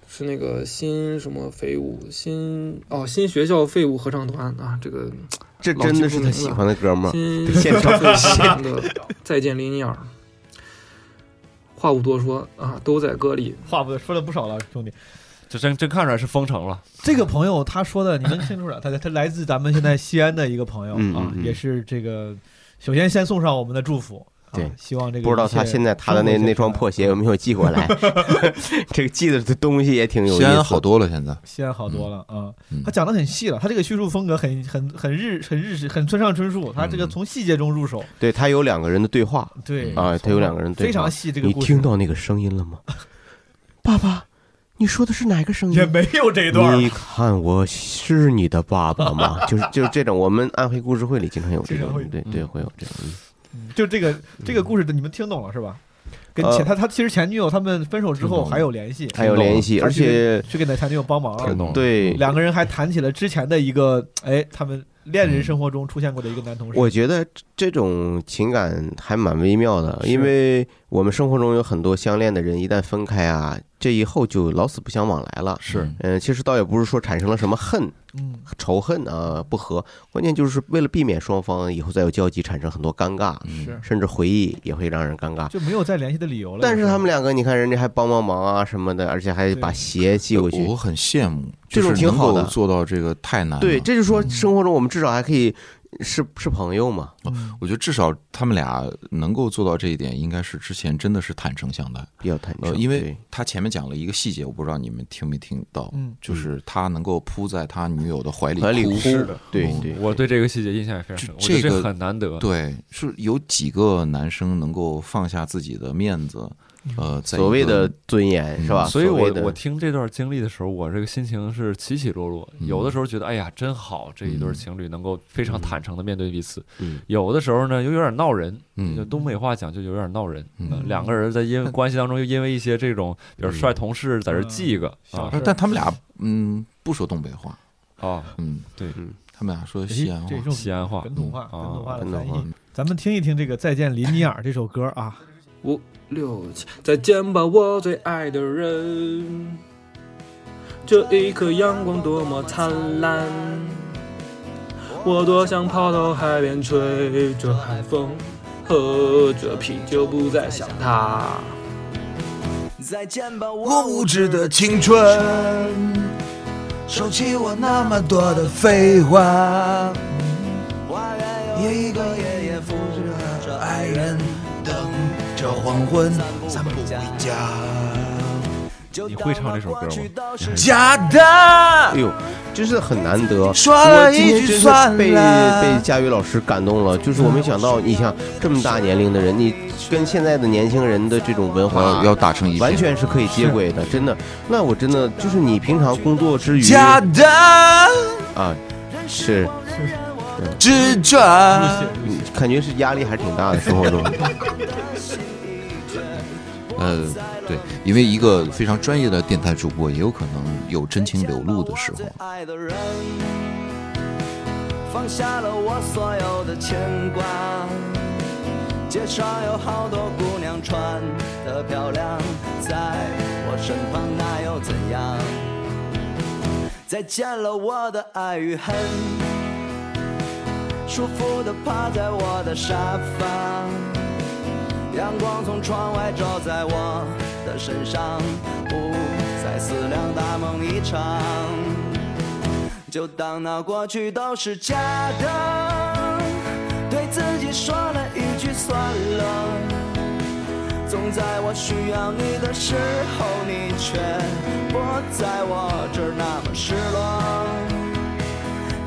是那个新什么废物新哦新学校废物合唱团啊，这个这老真的是他喜欢的歌吗新现场学校废物的再见，林尼尔。话不多说啊，都在歌里。话不说了不少了，兄弟。这真真看出来是封城了。这个朋友他说的，你能听出来，他他来自咱们现在西安的一个朋友啊，也是这个，首先先送上我们的祝福。啊对，希望这个不知道他现在他的那那双破鞋有没有寄过来？这个寄的东西也挺有意思。西安好多了，现在西安好多了啊嗯！他讲的很细了，他这个叙述风格很很很日很日式，很村上春树。他这个从细节中入手，对他有两个人的对话，对啊，他有两个人对话非常细这个你听到那个声音了吗？爸爸，你说的是哪个声音？也没有这一段你看我是你的爸爸吗？就是就是这种，我们暗黑故事会里经常有这种对对，会有这种。嗯就这个这个故事的，你们听懂了是吧？跟呃前他他其实前女友他们分手之后还有联系，还有联系而且去给他前女友帮忙听懂了对两个人还谈起了之前的一个哎，他们恋人生活中出现过的一个男同事。我觉得这种情感还蛮微妙的，因为我们生活中有很多相恋的人，一旦分开啊，这以后就老死不相往来了。是，嗯，其实倒也不是说产生了什么恨、嗯。仇恨啊、不和，关键就是为了避免双方以后再有交集，产生很多尴尬，是。甚至回忆也会让人尴尬。就没有再联系的理由了。但是他们两个，你看人家还帮帮忙啊什么的，而且还把鞋寄过去，我很羡慕，这种挺好的能够做到这个太难了。对，这就是说生活中我们至少还可以是是朋友嘛。我觉得至少他们俩能够做到这一点，应该是之前真的是坦诚相待，比较坦诚呃，因为他前面讲了一个细节，我不知道你们听没听到，嗯就是他能够扑在他女友的怀里怀里哭是的对对我对这个细节印象也非常深，我觉得这个很难得。对，是有几个男生能够放下自己的面子，呃，在所谓的尊严是吧？所以我我听这段经历的时候，我这个心情是起起落落。有的时候觉得，哎呀，真好，这一对情侣能够非常坦诚的面对彼此。嗯有的时候呢，又有点闹人。嗯就东北话讲，就有点闹人。两个人在因为关系当中，又因为一些这种，比如帅同事在这记一个啊，但但他们俩嗯不说东北话啊，嗯对，他们俩说西安话，西安话本土话、啊本土话的翻译。咱们听一听这个《再见林尼尔》这首歌啊。五六七，再见吧，我最爱的人。这一刻阳光多么灿烂，我多想跑到海边，吹着海风，喝着啤酒，不再想他。再见吧，我无知的青春，收起我那么多的废话。一个黄昏散步回家。你会唱这首歌吗？假的。哎呦，真是很难得。说了我今天一句真是被算了被佳宇老师感动了，就是我没想到，你像这么大年龄的人，你跟现在的年轻人的这种文化要要打成一片完全是可以接轨的，真的。那我真的就是你平常工作之余假的啊，是执着。嗯感觉是压力还是挺大的，生活中。呃，对，因为一个非常专业的电台主播，也有可能有真情流露的时候。爱的人，放下了我所有的牵挂。街上有好多姑娘穿得漂亮，在我身旁那又怎样？再见了我的爱与恨，舒服地趴在我的沙发。阳光从窗外照在我的身上，不再思量大梦一场，就当那过去都是假的，对自己说了一句算了。总在我需要你的时候，你却不在我这儿那么失落，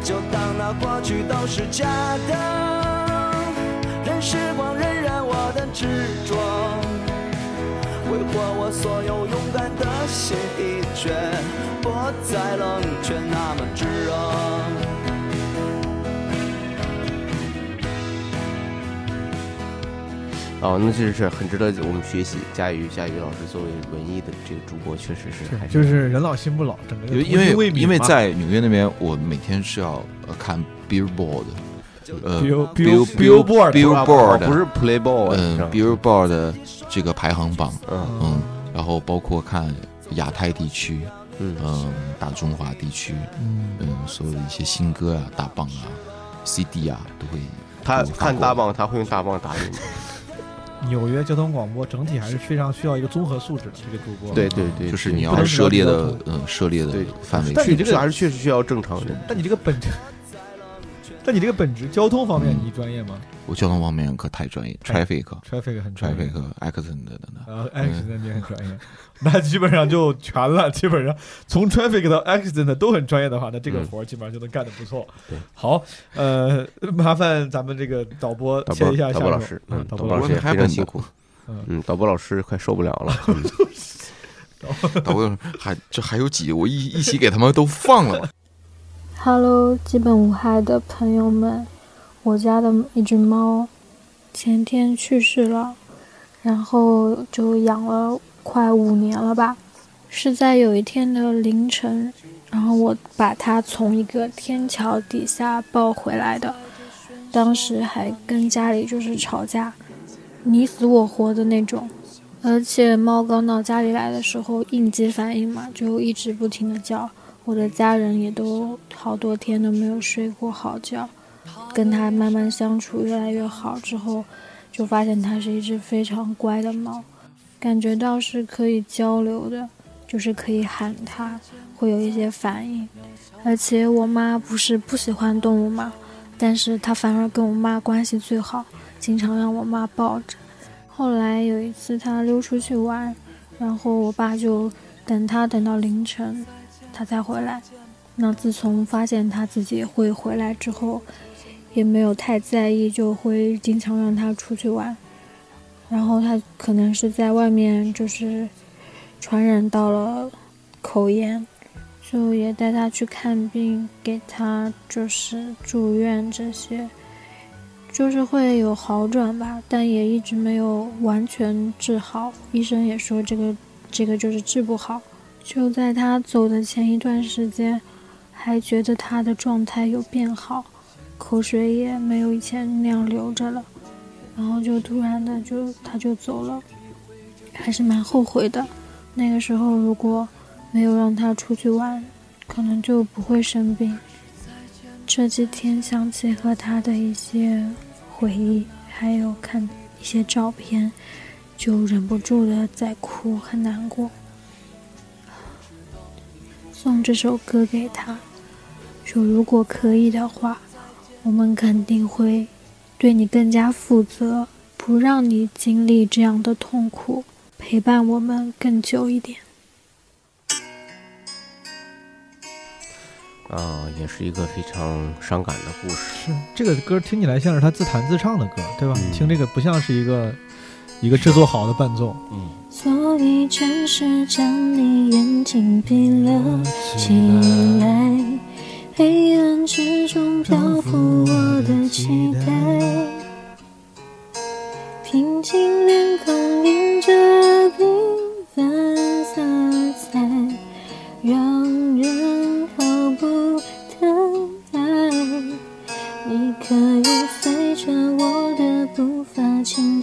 就当那过去都是假的，时光荏苒我的执着，挥霍我所有勇敢的心，已绝不再冷却那么炙热。哦，那这是很值得我们学习。佳宇，佳宇老师作为文艺的这个主播，确实是还是就是人老心不老，整个因为因为在纽约那边，我每天是要呃看 Billboard，呃 Bill- Bill Bill- Billboard Billboard 不是 Playboy，嗯，Billboard 的这个排行榜，嗯。嗯，然后包括看亚太地区，嗯。大中华地区，嗯。嗯，所有的一些新歌啊、大棒啊、CD 啊，都会他看大棒，他会用大棒打你吗？纽约交通广播整体还是非常需要一个综合素质的这个主播。对对对，就是你要涉猎的嗯涉猎的范围但你这个还是确实需要正常人。但你这个本质，但你这个本职交通方面你专业吗？我交通方面可太专业太，traffic traffic 很专业 traffic accident 的呢，然后 accident 也很专业，那基本上就全了。基本上从 traffic 到 accident 都很专业的话，那这个嗯活儿基本上就能干得不错。对，好，呃，麻烦咱们这个导播导播切一下下播老师，嗯，嗯，导播老师也非常辛苦，嗯嗯，导播老师快受不了了。嗯 导播 还这还有几，我一一起给他们都放了吧。Hello，基本无害的朋友们，我家的一只猫前天去世了，然后就养了快五年了吧。是在有一天的凌晨，然后我把它从一个天桥底下抱回来的，当时还跟家里就是吵架，你死我活的那种。而且猫刚到家里来的时候，应激反应嘛，就一直不停的叫。我的家人也都好多天都没有睡过好觉，跟它慢慢相处越来越好之后，就发现它是一只非常乖的猫，感觉到是可以交流的，就是可以喊它，会有一些反应。而且我妈不是不喜欢动物嘛，但是她反而跟我妈关系最好，经常让我妈抱着。后来有一次它溜出去玩，然后我爸就等它等到凌晨。他才回来。那自从发现他自己会回来之后，也没有太在意，就会经常让他出去玩。然后他可能是在外面就是传染到了口炎，就也带他去看病，给他就是住院这些，就是会有好转吧，但也一直没有完全治好。医生也说这个这个就是治不好。就在他走的前一段时间，还觉得他的状态有变好，口水也没有以前那样流着了，然后就突然的就他就走了，还是蛮后悔的。那个时候如果没有让他出去玩，可能就不会生病。这几天想起和他的一些回忆，还有看一些照片，就忍不住的在哭，很难过。送这首歌给他，说如果可以的话，我们肯定会对你更加负责，不让你经历这样的痛苦，陪伴我们更久一点。啊，也是一个非常伤感的故事。是这个歌听起来像是他自弹自唱的歌，对吧？嗯听这个不像是一个一个制作好的伴奏。嗯。所以暂时将你眼睛闭了起来，黑暗之中漂浮我的期待，平静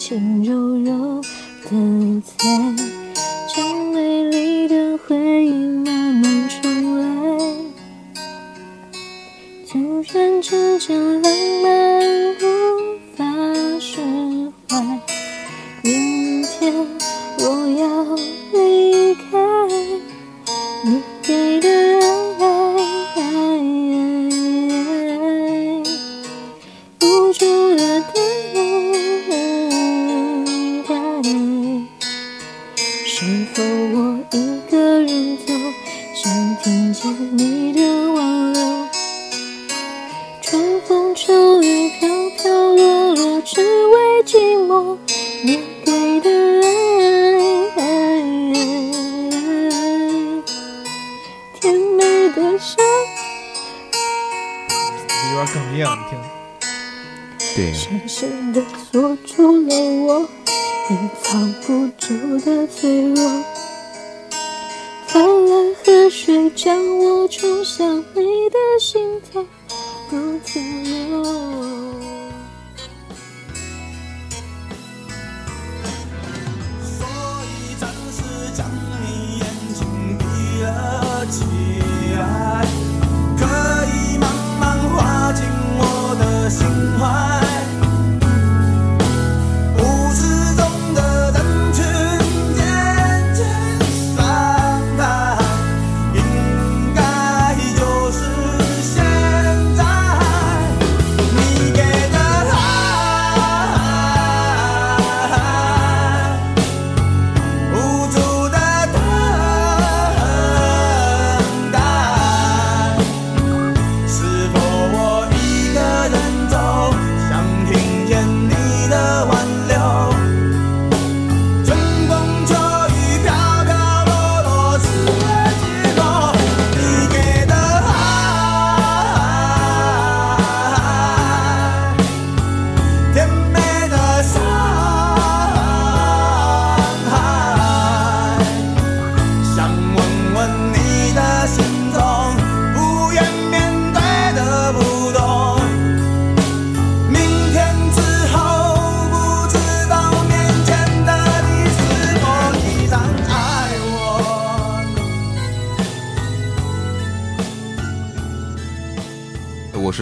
轻柔柔。的在，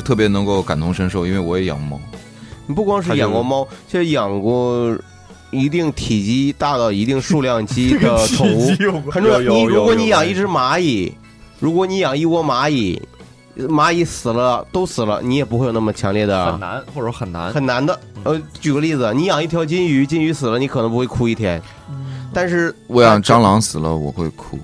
特别能够感同身受，因为我也养猫。你不光是养过猫，其实养过一定体积大到一定数量级 的宠物。很重要，你如果你养一只蚂蚁，如果你养一窝蚂蚁，蚂蚁死了都死了，你也不会有那么强烈的很难，或者说很难，很难的。呃，举个例子，你养一条金鱼，金鱼死了，你可能不会哭一天，但是我养蟑螂死了，我会哭。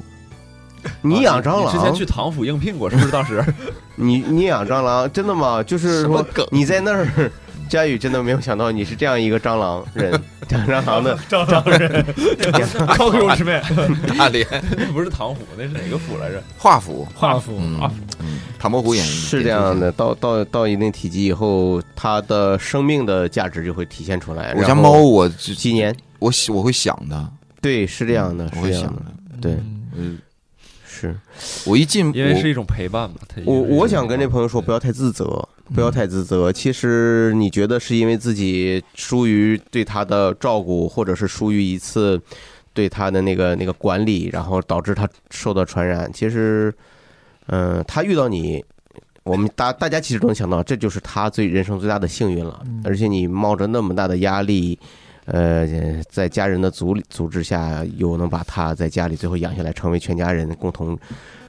你养蟑螂，你之前去唐府应聘过，是不是？当时 你你养蟑螂，真的吗？就是说你在那儿，佳宇真的没有想到你是这样一个蟑螂人，养 蟑螂的蟑螂人 Man，大连不是唐府，那是哪个府来着？华府，华府嗯啊，嗯，唐伯虎演义是这样的，到到到一定体积以后，它的生命的价值就会体现出来。我家猫，我几几年，我喜我会想的，对，是这样的，我会是这样想的，对，嗯，是我一进，因为是一种陪伴嘛。它我我想跟这朋友说，不要太自责，不要太自责。其实你觉得是因为自己疏于对他的照顾，或者是疏于一次对他的那个那个管理，然后导致他受到传染。其实，嗯、他遇到你。我们大大家其实都能想到，这就是他最人生最大的幸运了。而且你冒着那么大的压力，呃，在家人的阻力阻止下，又能把他在家里最后养下来，成为全家人共同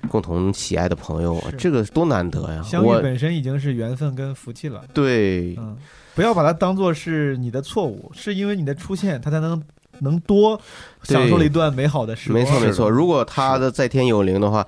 共同喜爱的朋友，这个多难得呀！相遇本身已经是缘分跟福气了。对，嗯，不要把它当做是你的错误，是因为你的出现，他才能能多享受了一段美好的时光。没错没错。如果他的在天有灵的话，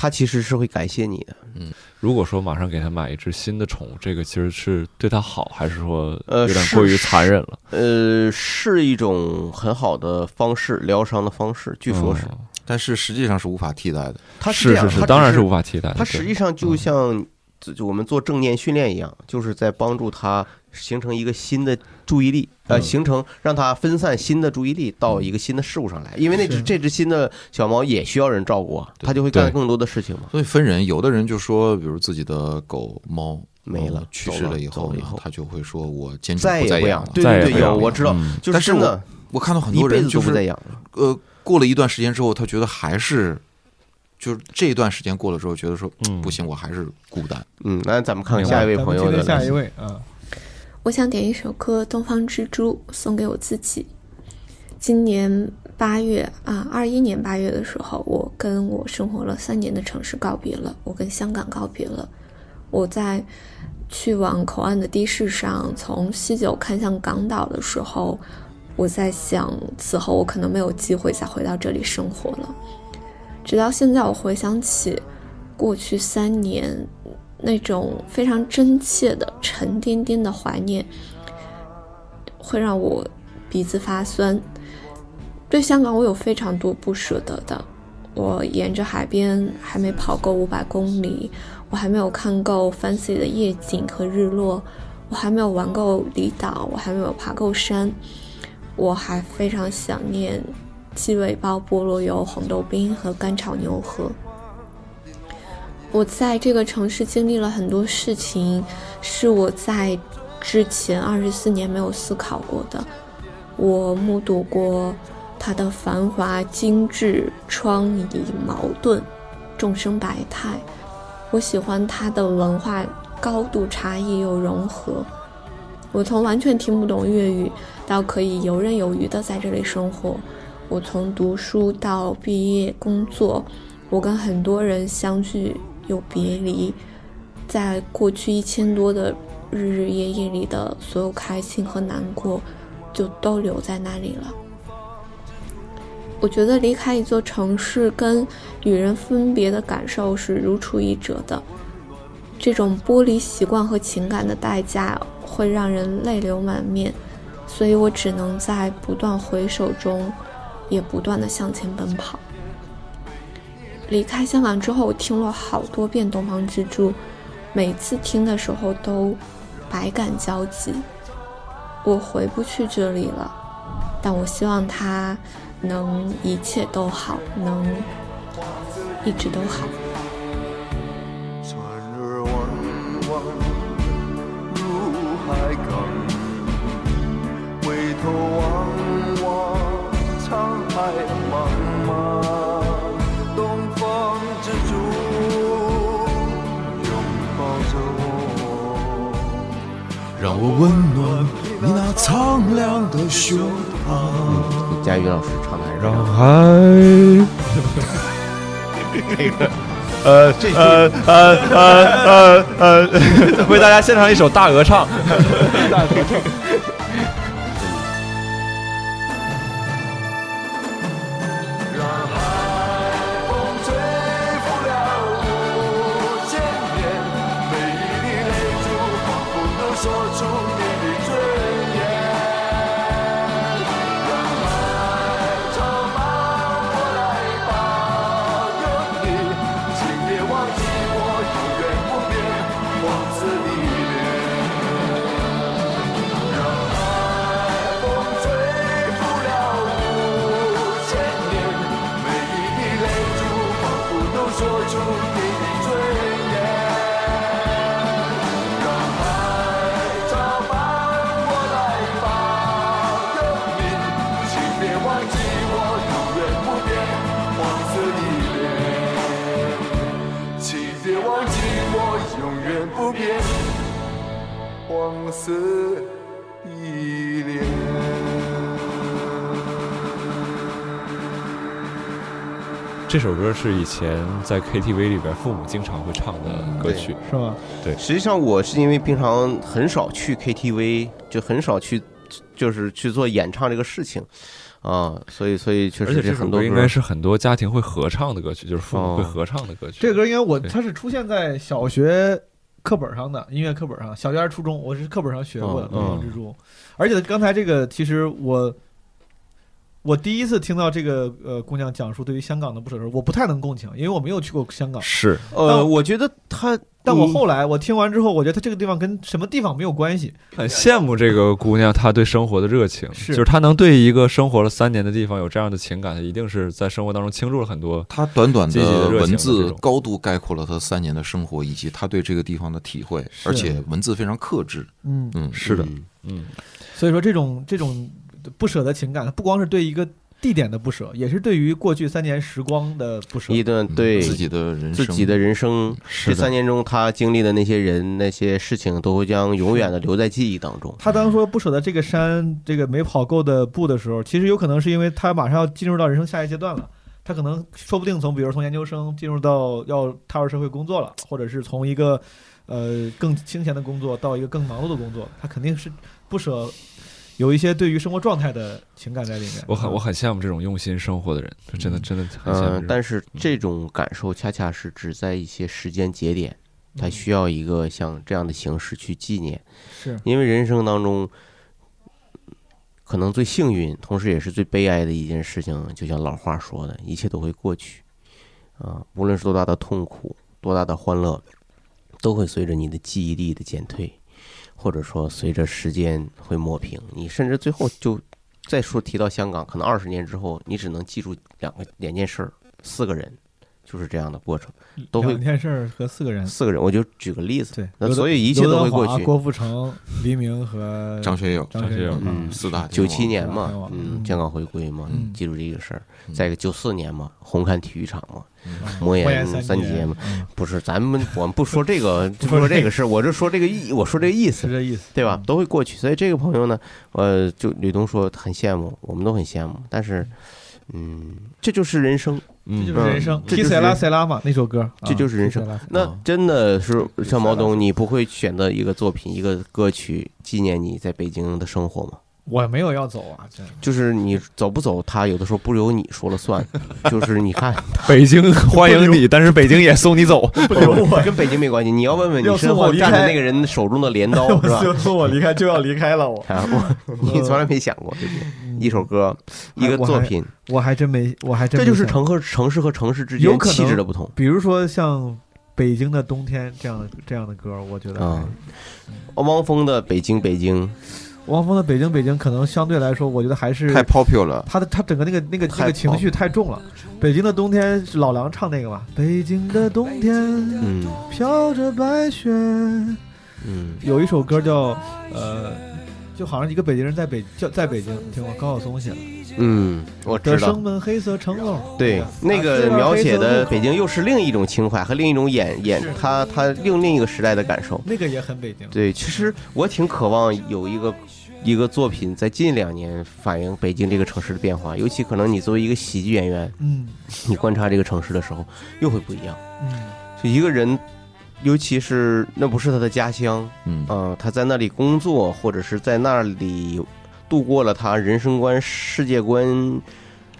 他其实是会感谢你的。嗯，如果说马上给他买一只新的宠物，这个其实是对他好，还是说呃，有点过于残忍了？呃，是一种很好的方式，疗伤的方式，据说是。嗯但是实际上是无法替代的。它这样，是是它当然是无法替代的它实际上就像就就我们做正念训练一样，就是在帮助他形成一个新的注意力，呃，嗯形成让他分散新的注意力到一个新的事物上来。因为那只这只新的小猫也需要人照顾啊，它就会干更多的事情嘛。所以分人，有的人就说，比如自己的狗猫没了呃去世了以后呢，他就会说我坚决再也不养再养了，对对对，有我知道，就但是真的我我看到很多人就是都不再养了。呃，过了一段时间之后，他觉得还是，就是这一段时间过了之后，觉得说嗯不行，我还是孤单。嗯，那咱们看看下一位朋友的下一位啊，我想点一首歌《东方之珠》送给我自己。今年八月啊，二一年八月的时候，我跟我生活了三年的城市告别了，我跟香港告别了。我在去往口岸的的士上，从西九看向港岛的时候，我在想，此后我可能没有机会再回到这里生活了。直到现在，我回想起过去三年那种非常真切的、沉甸甸的怀念，会让我鼻子发酸。对香港，我有非常多不舍得的。我沿着海边还没跑够五百公里，我还没有看够 fancy 的夜景和日落，我还没有玩够离岛，我还没有爬够山，我还非常想念鸡尾包、菠萝油、红豆冰和干炒牛河。我在这个城市经历了很多事情，是我在之前二十四年没有思考过的。我目睹过它的繁华、精致、疮痍、矛盾、众生百态。我喜欢它的文化高度差异又融合。我从完全听不懂粤语到可以游刃有余的在这里生活。我从读书到毕业工作，我跟很多人相聚又别离，在过去一千多的日日夜夜里的所有开心和难过，就都留在那里了。我觉得离开一座城市跟与人分别的感受是如出一辙的，这种剥离习惯和情感的代价会让人泪流满面，所以我只能在不断回首中。也不断的向前奔跑。离开香港之后，我听了好多遍《东方之珠》，每次听的时候都百感交集。我回不去这里了，但我希望他能一切都好，能一直都好。我温暖你那苍凉的胸膛。佳宇老师唱的还是让海。那个，呃，呃呃呃呃呃，为大家献上一首大合唱。大合唱。色依恋。这首歌是以前在 KTV 里边父母经常会唱的歌曲，是吗？对，实际上我是因为平常很少去 KTV，就很少去，就是去做演唱这个事情，啊，所以所以确实这很多应该是很多家庭会合唱的歌曲，就是父母会合唱的歌曲。这歌应该我它是出现在小学课本上的音乐课本上，小学还是初中，我是课本上学过的《东方之珠》，而且刚才这个其实我。我第一次听到这个呃姑娘讲述对于香港的不舍的时候，我不太能共情，因为我没有去过香港。是，呃，我觉得她，但我后来我听完之后，我觉得她这个地方跟什么地方没有关系。很羡慕这个姑娘她对生活的热情，是就是她能对一个生活了三年的地方有这样的情感，她一定是在生活当中倾注了很多。她短短的文字高度概括了她三年的生活以及她对这个地方的体会，而且文字非常克制。嗯嗯，是的，嗯，所以说这种这种。不舍的情感，不光是对一个地点的不舍，也是对于过去三年时光的不舍。一段对自己的人自己的人生，这三年中他经历的那些人、那些事情，都会将永远的留在记忆当中。他当说不舍得这个山，这个没跑够的步的时候，其实有可能是因为他马上要进入到人生下一阶段了。他可能说不定从，比如从研究生进入到要踏入社会工作了，或者是从一个呃更清闲的工作到一个更忙碌的工作，他肯定是不舍。有一些对于生活状态的情感在里面，我很我很羡慕这种用心生活的人，真的真的很羡慕。但是这种感受恰恰是只在一些时间节点，它需要一个像这样的形式去纪念。是因为人生当中，可能最幸运，同时也是最悲哀的一件事情，就像老话说的，一切都会过去。啊，无论是多大的痛苦，多大的欢乐，都会随着你的记忆力的减退。或者说，随着时间会抹平，你甚至最后就再说提到香港，可能二十年之后，你只能记住两个两件事儿，四个人，就是这样的过程，都会两件事儿和四个人，四个人，我就举个例子，对，那所以一切都会过去。刘德华郭富城、黎明和 张学友，张学友，嗯，四大九七年嘛，嗯，香港回归嘛，嗯记住这个事儿。再一个九四年嘛，红磡体育场嘛，魔魔岩岩三杰嘛嗯，不是，咱们 我们不说这个，不说这个事儿，我就说这个意，我说这个意思，这意思，对吧？都会过去。所以这个朋友呢，呃，就吕东说很羡慕，我们都很羡慕，但是，嗯，这就是人生，这就是人生。这就是踢塞拉塞拉嘛，那首歌，这就是人生。那真的是像毛东，你不会选择一个作品、一个歌曲纪念你在北京的生活吗？我没有要走啊，这就是你走不走，他有的时候不由你说了算。就是你看，北京欢迎你，但是北京也送你走。不留我跟北京没关系。你要问问你身后站的那个人手中的镰刀，是吧？就说我离开就要离开了，我啊，我你从来没想过，对不对？一首歌，一个作品，我还真没，我还真这就是城和城市和城市之间有气质的不同。比如说像《北京的冬天》这样的这样的歌，我觉得啊，汪峰的《北京北京》，汪峰的《北京北京》可能相对来说，我觉得还是太 popular 了他的他整个那个那个那个情绪太重了。北京的冬天是老狼唱那个嘛？北京的冬天，嗯飘着白雪。嗯，有一首歌叫呃，就好像一个北京人在北叫在北京，听过高晓松写的。嗯，我知道的生。门黑色城楼。对，那个描写的北京又是另一种情怀和另一种演演，他他另另一个时代的感受。那个也很北京。对，其实我挺渴望有一个一个作品在近两年反映北京这个城市的变化，尤其可能你作为一个喜剧演员，嗯，你观察这个城市的时候又会不一样。嗯，就一个人，尤其是那不是他的家乡，嗯呃他在那里工作，或者是在那里度过了他人生观、世界观，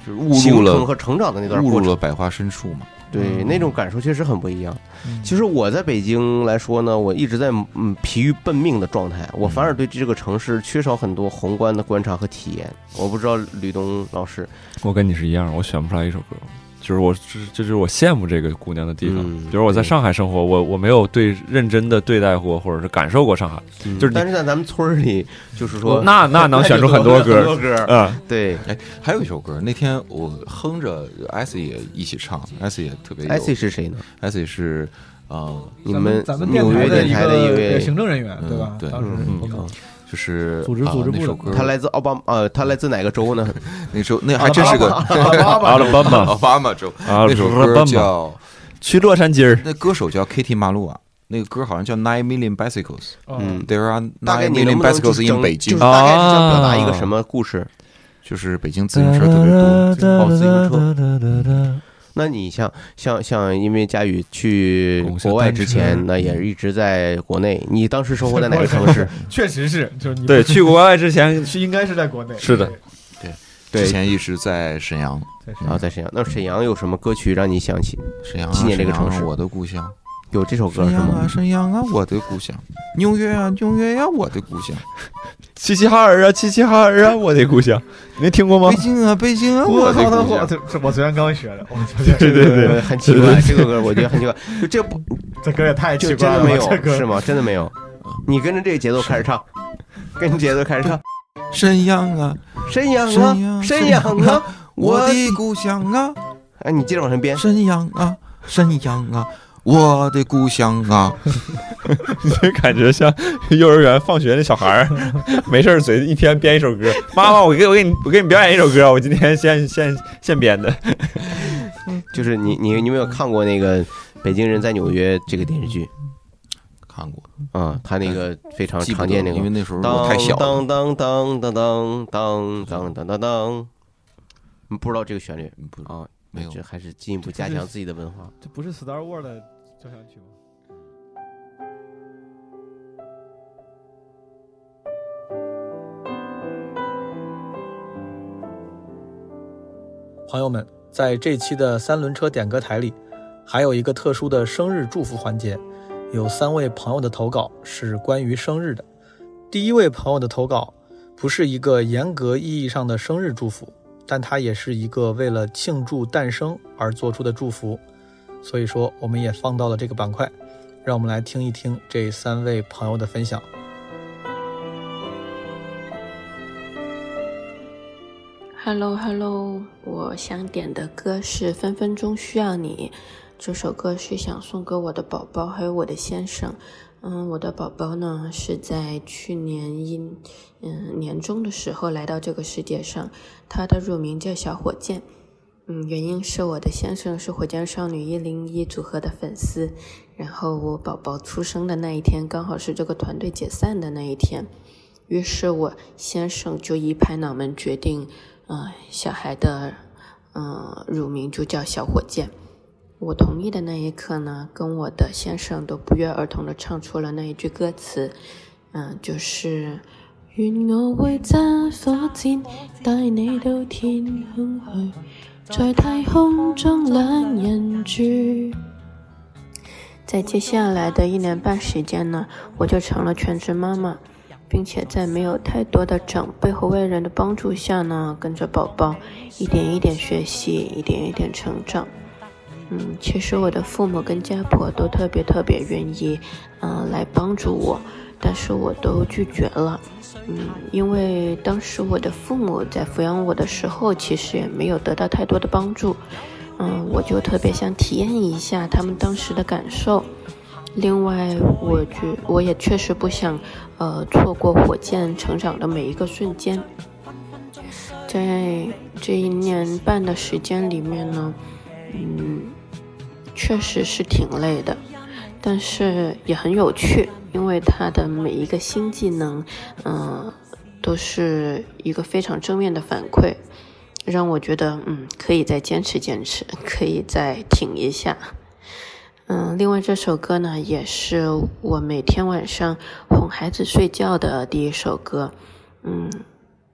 就是误入形了成和成长的那段误过程。入了百花深处嘛。对，嗯。那种感受确实很不一样。嗯。其实我在北京来说呢，我一直在嗯疲于奔命的状态，我反而对这个城市缺少很多宏观的观察和体验。我不知道吕东老师，我跟你是一样，我选不出来一首歌，就是我这这就是我羡慕这个姑娘的地方。嗯比如我在上海生活，我我没有对认真的对待过，或者是感受过上海，就是但是在咱们村里，就是说那那能选出很多歌 很多歌，嗯，对。哎，还有一首歌，那天我哼着艾 c 也一起唱，艾 c 也特别艾斯是谁呢？艾 c 是呃，你们咱们纽约电电台的一位行政人员，对吧？对，当时嗯嗯就是组织啊组织部的那首歌，他来自奥巴呃，他来自哪个州呢？那州那还真是个阿拉巴马 奥巴马州。那首歌叫去洛杉矶儿，那歌手叫 Kitty 马路啊。那个歌好像叫 Nine Million Bicycles，嗯，There are nine million bicycles 整 in 北京，就是大概是想表达一个啊什么故事？就是北京自行车特别多，哦，自行车。那你像像像，因为佳宇去国外之前，那也是一直在国内。你当时生活在哪个 城市？确实是，就是你对，去国外之前 是应该是在国内。是的，对，对之前一直在沈阳，然后，在沈阳。那沈阳有什么歌曲让你想起沈阳啊纪念这个城市？我的故乡。有这首歌是沈阳啊，吗？沈阳啊，我的故乡；纽约啊，纽约呀、我的故乡；齐齐哈尔啊，齐齐哈尔啊，我的故乡，你没听过吗北？京啊，北京啊，我靠，的故乡。我这这我昨天刚学的，我对对对，很奇怪，这个歌我觉得很奇怪。就这不，这歌也太奇怪了，真的没有这歌是吗？真的没有。你跟着这个节奏开始唱，跟着节奏开始唱。沈阳啊，沈阳啊，沈阳啊，我的故乡啊，哎，你接着往上编。沈阳啊，沈阳啊，我的故乡啊。你这感觉像幼儿园放学那小孩儿，没事儿嘴一天编一首歌。妈妈，我给我给你我给你表演一首歌，我今天现现现编的。就是你你你有没有看过那个《北京人在纽约》这个电视剧？看过啊，他那个非常常见那个，因为那时候我太小了当当当当当当当当当当，你不知道这个旋律啊？没有这还是进一步加强自己的文化。这不是 Star War 的交响曲吗？朋友们，在这期的三轮车点歌台里，还有一个特殊的生日祝福环节，有三位朋友的投稿是关于生日的。第一位朋友的投稿不是一个严格意义上的生日祝福，但它也是一个为了庆祝诞生而做出的祝福，所以说我们也放到了这个板块。让我们来听一听这三位朋友的分享。Hello Hello，我想点的歌是《分分钟需要你》。这首歌是想送给我的宝宝，还有我的先生。嗯，我的宝宝呢是在去年一嗯年中的时候来到这个世界上，他的乳名叫小火箭。嗯，原因是我的先生是火箭少女一零一组合的粉丝，然后我宝宝出生的那一天刚好是这个团队解散的那一天，于是我先生就一拍脑门决定，呃，小孩的嗯乳名就叫小火箭。我同意的那一刻呢，跟我的先生都不约而同的唱出了那一句歌词，嗯，就是愿我会揸火箭带你到天空去，在太空中两人住。在接下来的一年半时间呢，我就成了全职妈妈，并且在没有太多的长辈和外人的帮助下呢，跟着宝宝一点一点学习，一点一点成长。嗯，其实我的父母跟家婆都特别特别愿意，嗯，来帮助我，但是我都拒绝了。嗯，因为当时我的父母在抚养我的时候，其实也没有得到太多的帮助。嗯，我就特别想体验一下他们当时的感受。另外，我觉我也确实不想，呃，错过火箭成长的每一个瞬间。在这一年半的时间里面呢，嗯。确实是挺累的，但是也很有趣，因为他的每一个新技能，嗯，都是一个非常正面的反馈，让我觉得，嗯，可以再坚持坚持，可以再挺一下。嗯，另外这首歌呢，也是我每天晚上哄孩子睡觉的第一首歌。嗯，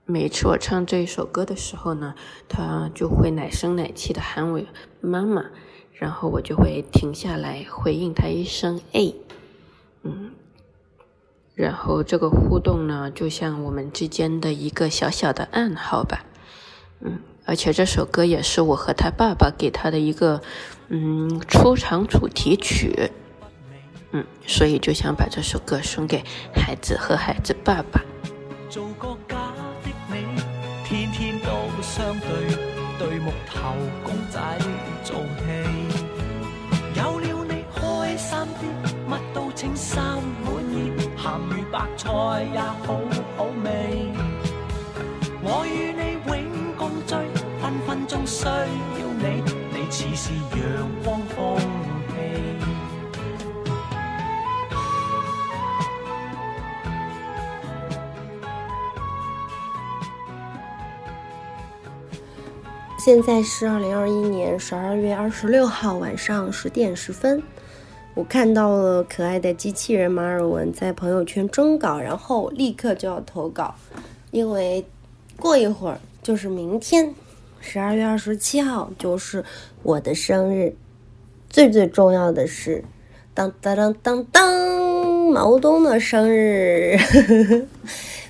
每次我唱这一首歌的时候呢，他就会奶声奶气的喊我妈妈。然后我就会停下来回应他一声“哎”，嗯，然后这个互动呢，就像我们之间的一个小小的暗号吧，嗯，而且这首歌也是我和他爸爸给他的一个嗯出场主题曲，嗯，所以就想把这首歌送给孩子和孩子爸爸。做个家白菜也好好味。我与你永共聚，分分钟需要你，你似是阳光空气。现在是二零二一年十二月二十六号晚上十点十分。我看到了可爱的机器人马尔文在朋友圈征稿，然后立刻就要投稿，因为过一会儿就是明天，十二月二十七号就是我的生日。最最重要的是，当当当当当，毛东的生日。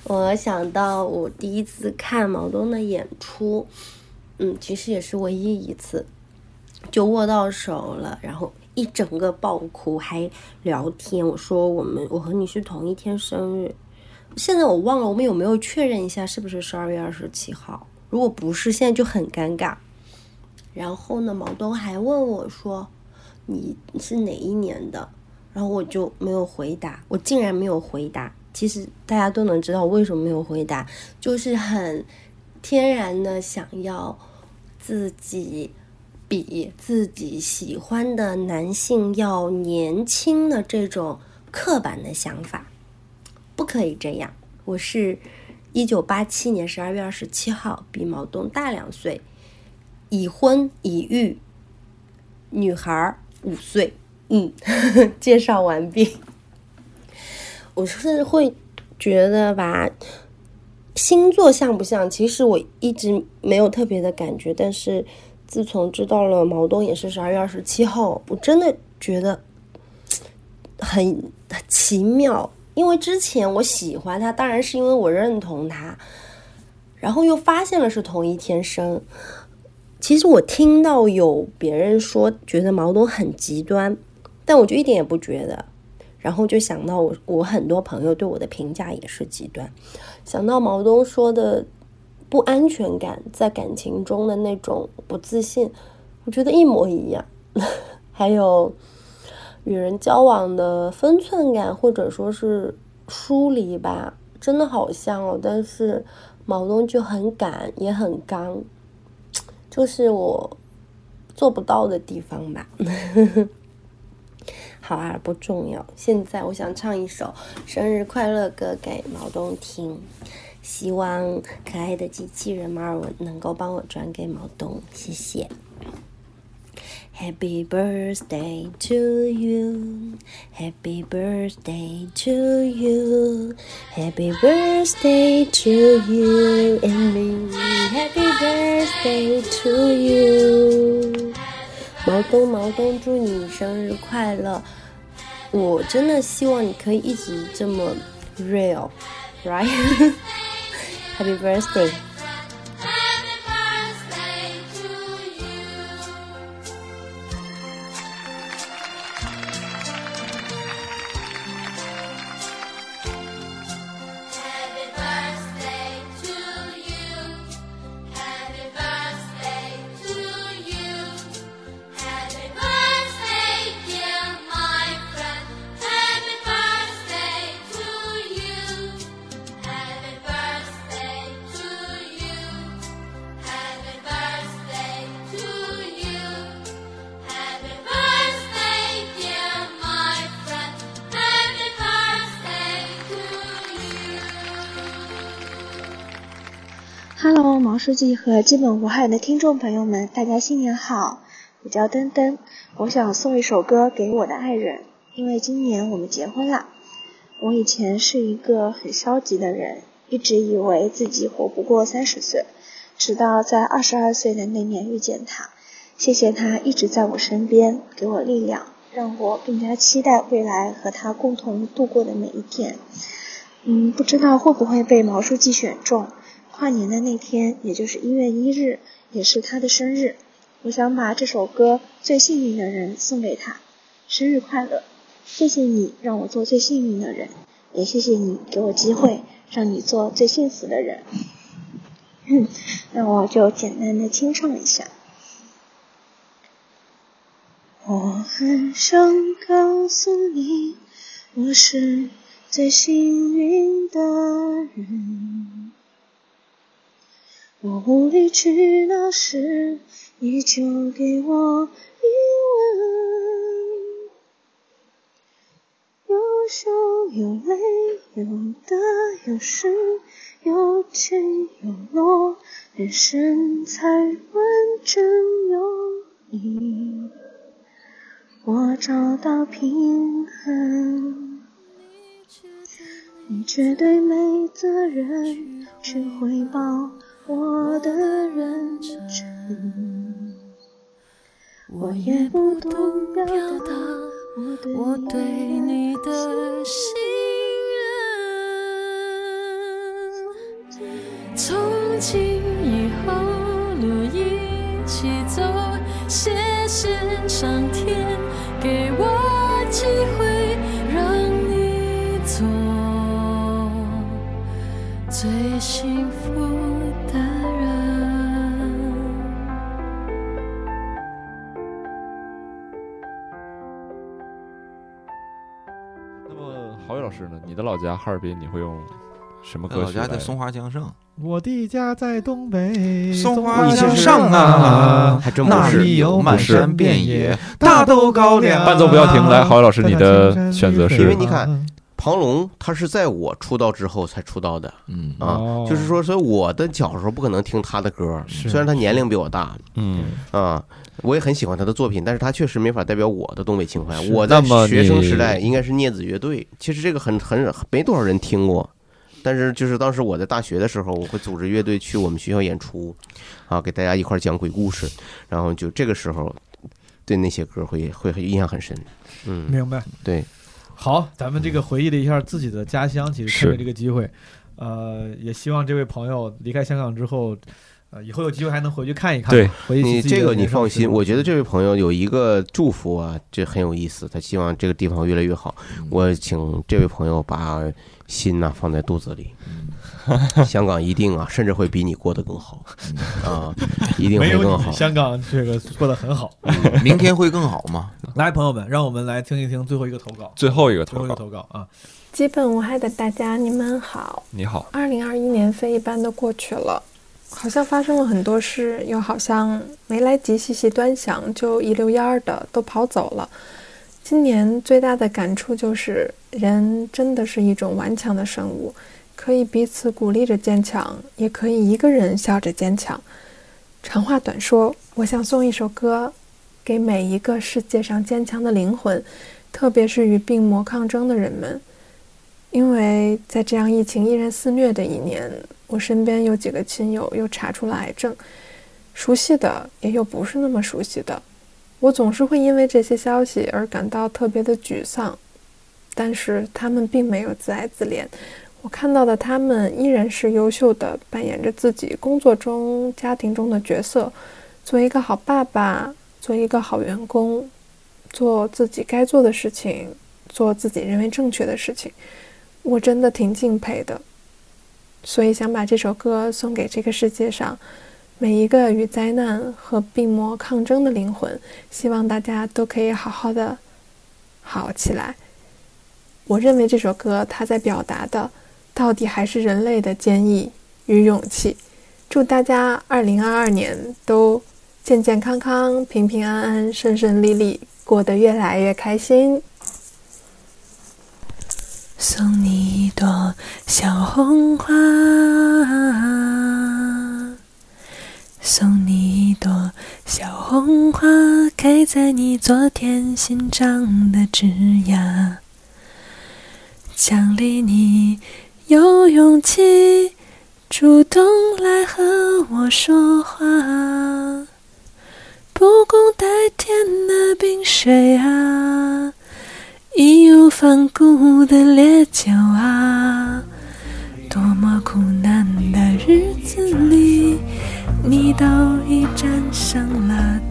我想到我第一次看毛东的演出，嗯，其实也是唯一一次，就握到手了，然后。一整个爆哭，还聊天。我说我们我和你是同一天生日，现在我忘了我们有没有确认一下是不是十二月二十七号。如果不是，现在就很尴尬。然后呢，毛东还问我说你是哪一年的，然后我就没有回答，我竟然没有回答。其实大家都能知道我为什么没有回答，就是很天然的想要自己。比自己喜欢的男性要年轻的这种刻板的想法，不可以这样。我是一九八七年十二月二十七号，比毛东大两岁，已婚已育，女孩五岁。嗯，介绍完毕。我是会觉得吧，星座像不像？其实我一直没有特别的感觉，但是。自从知道了毛东也是十二月二十七号，我真的觉得很奇妙。因为之前我喜欢他，当然是因为我认同他，然后又发现了是同一天生。其实我听到有别人说觉得毛东很极端，但我就一点也不觉得。然后就想到我，我很多朋友对我的评价也是极端。想到毛东说的。不安全感，在感情中的那种不自信，我觉得一模一样。还有与人交往的分寸感，或者说是疏离吧，真的好像哦。但是毛东就很敢，也很刚，就是我做不到的地方吧。好啊，不重要。现在我想唱一首生日快乐歌给毛东听，希望可爱的机器人马尔文能够帮我转给毛东，谢谢。Happy birthday to you, Happy birthday to you, Happy birthday to you and me, Happy birthday to you。毛东，毛东，祝你生日快乐！我真的希望你可以一直这么 real，right？happy birthday. 书记和基本无害的听众朋友们，大家新年好！我叫登登，我想送一首歌给我的爱人，因为今年我们结婚了。我以前是一个很消极的人，一直以为自己活不过三十岁，直到在二十二岁的那年遇见他，谢谢他一直在我身边，给我力量，让我更加期待未来和他共同度过的每一天。嗯，不知道会不会被毛书记选中。跨年的那天，也就是一月一日，也是他的生日。我想把这首歌《最幸运的人》送给他，生日快乐！谢谢你让我做最幸运的人，也谢谢你给我机会让你做最幸福的人。那我就简单的清唱一下。我很想告诉你，我是最幸运的人。我无理取闹时，你就给我一吻，有笑有泪，有得有失，有起有落，人生才完整有意义。我找到平衡，你绝对没责任去回报我的认真，我也不懂表达我对你的信任。从今以后路一起走，谢谢上天给我机会让你做最幸福么郝宇老师呢？你的老家哈尔滨，你会用什么歌曲？老家在松花江上，我的家在东北，松花江上啊，还真不那是里有满山遍野大豆高粱。伴奏不要停，来，郝宇老师，你的选择是？因为你看，庞龙他是在我出道之后才出道的，嗯。啊，就是说，所以我的小时候不可能听他的歌，虽然他年龄比我大，嗯。啊，我也很喜欢他的作品，但是他确实没法代表我的东北情怀。我在学生时代应该是镊子乐队，其实这个很很没多少人听过。但是就是当时我在大学的时候，我会组织乐队去我们学校演出，啊，给大家一块儿讲鬼故事，然后就这个时候对那些歌会会很印象很深。嗯，明白。对，好，咱们这个回忆了一下自己的家乡，其实趁着这个机会，呃，也希望这位朋友离开香港之后，呃，以后有机会还能回去看一看。对回忆起你这个你放心，我觉得这位朋友有一个祝福啊，这很有意思。他希望这个地方越来越好。我请这位朋友把心呐、放在肚子里。香港一定啊，甚至会比你过得更好啊，一定会更好。香港这个过得很好。明天会更好吗？来，朋友们，让我们来听一听最后一个投稿。最后一个最后一个投稿投稿啊！基本无害的大家，你们好。你好，二零二一年飞一般的过去了，好像发生了很多事，又好像没来及细细端详，就一溜烟儿的都跑走了。今年最大的感触就是，人真的是一种顽强的生物，可以彼此鼓励着坚强，也可以一个人笑着坚强。长话短说，我想送一首歌给每一个世界上坚强的灵魂，特别是与病魔抗争的人们。因为在这样疫情依然肆虐的一年，我身边有几个亲友又查出了癌症，熟悉的也有不是那么熟悉的。我总是会因为这些消息而感到特别的沮丧，但是他们并没有自哀自怜。我看到的他们依然是优秀的，扮演着自己工作中、家庭中的角色，做一个好爸爸，做一个好员工，做自己该做的事情，做自己认为正确的事情。我真的挺敬佩的，所以想把这首歌送给这个世界上每一个与灾难和病魔抗争的灵魂，希望大家都可以好好的好起来。我认为这首歌它在表达的，到底还是人类的坚毅与勇气。祝大家二零二二年都健健康康、平平安安、顺顺利利，过得越来越开心。送你一朵小红花，送你一朵小红花，开在你昨天新长的枝桠。奖励你有勇气主动来和我说话，不共戴天的冰水啊。义无反顾的烈酒啊，多么苦难的日子里，你都已战胜了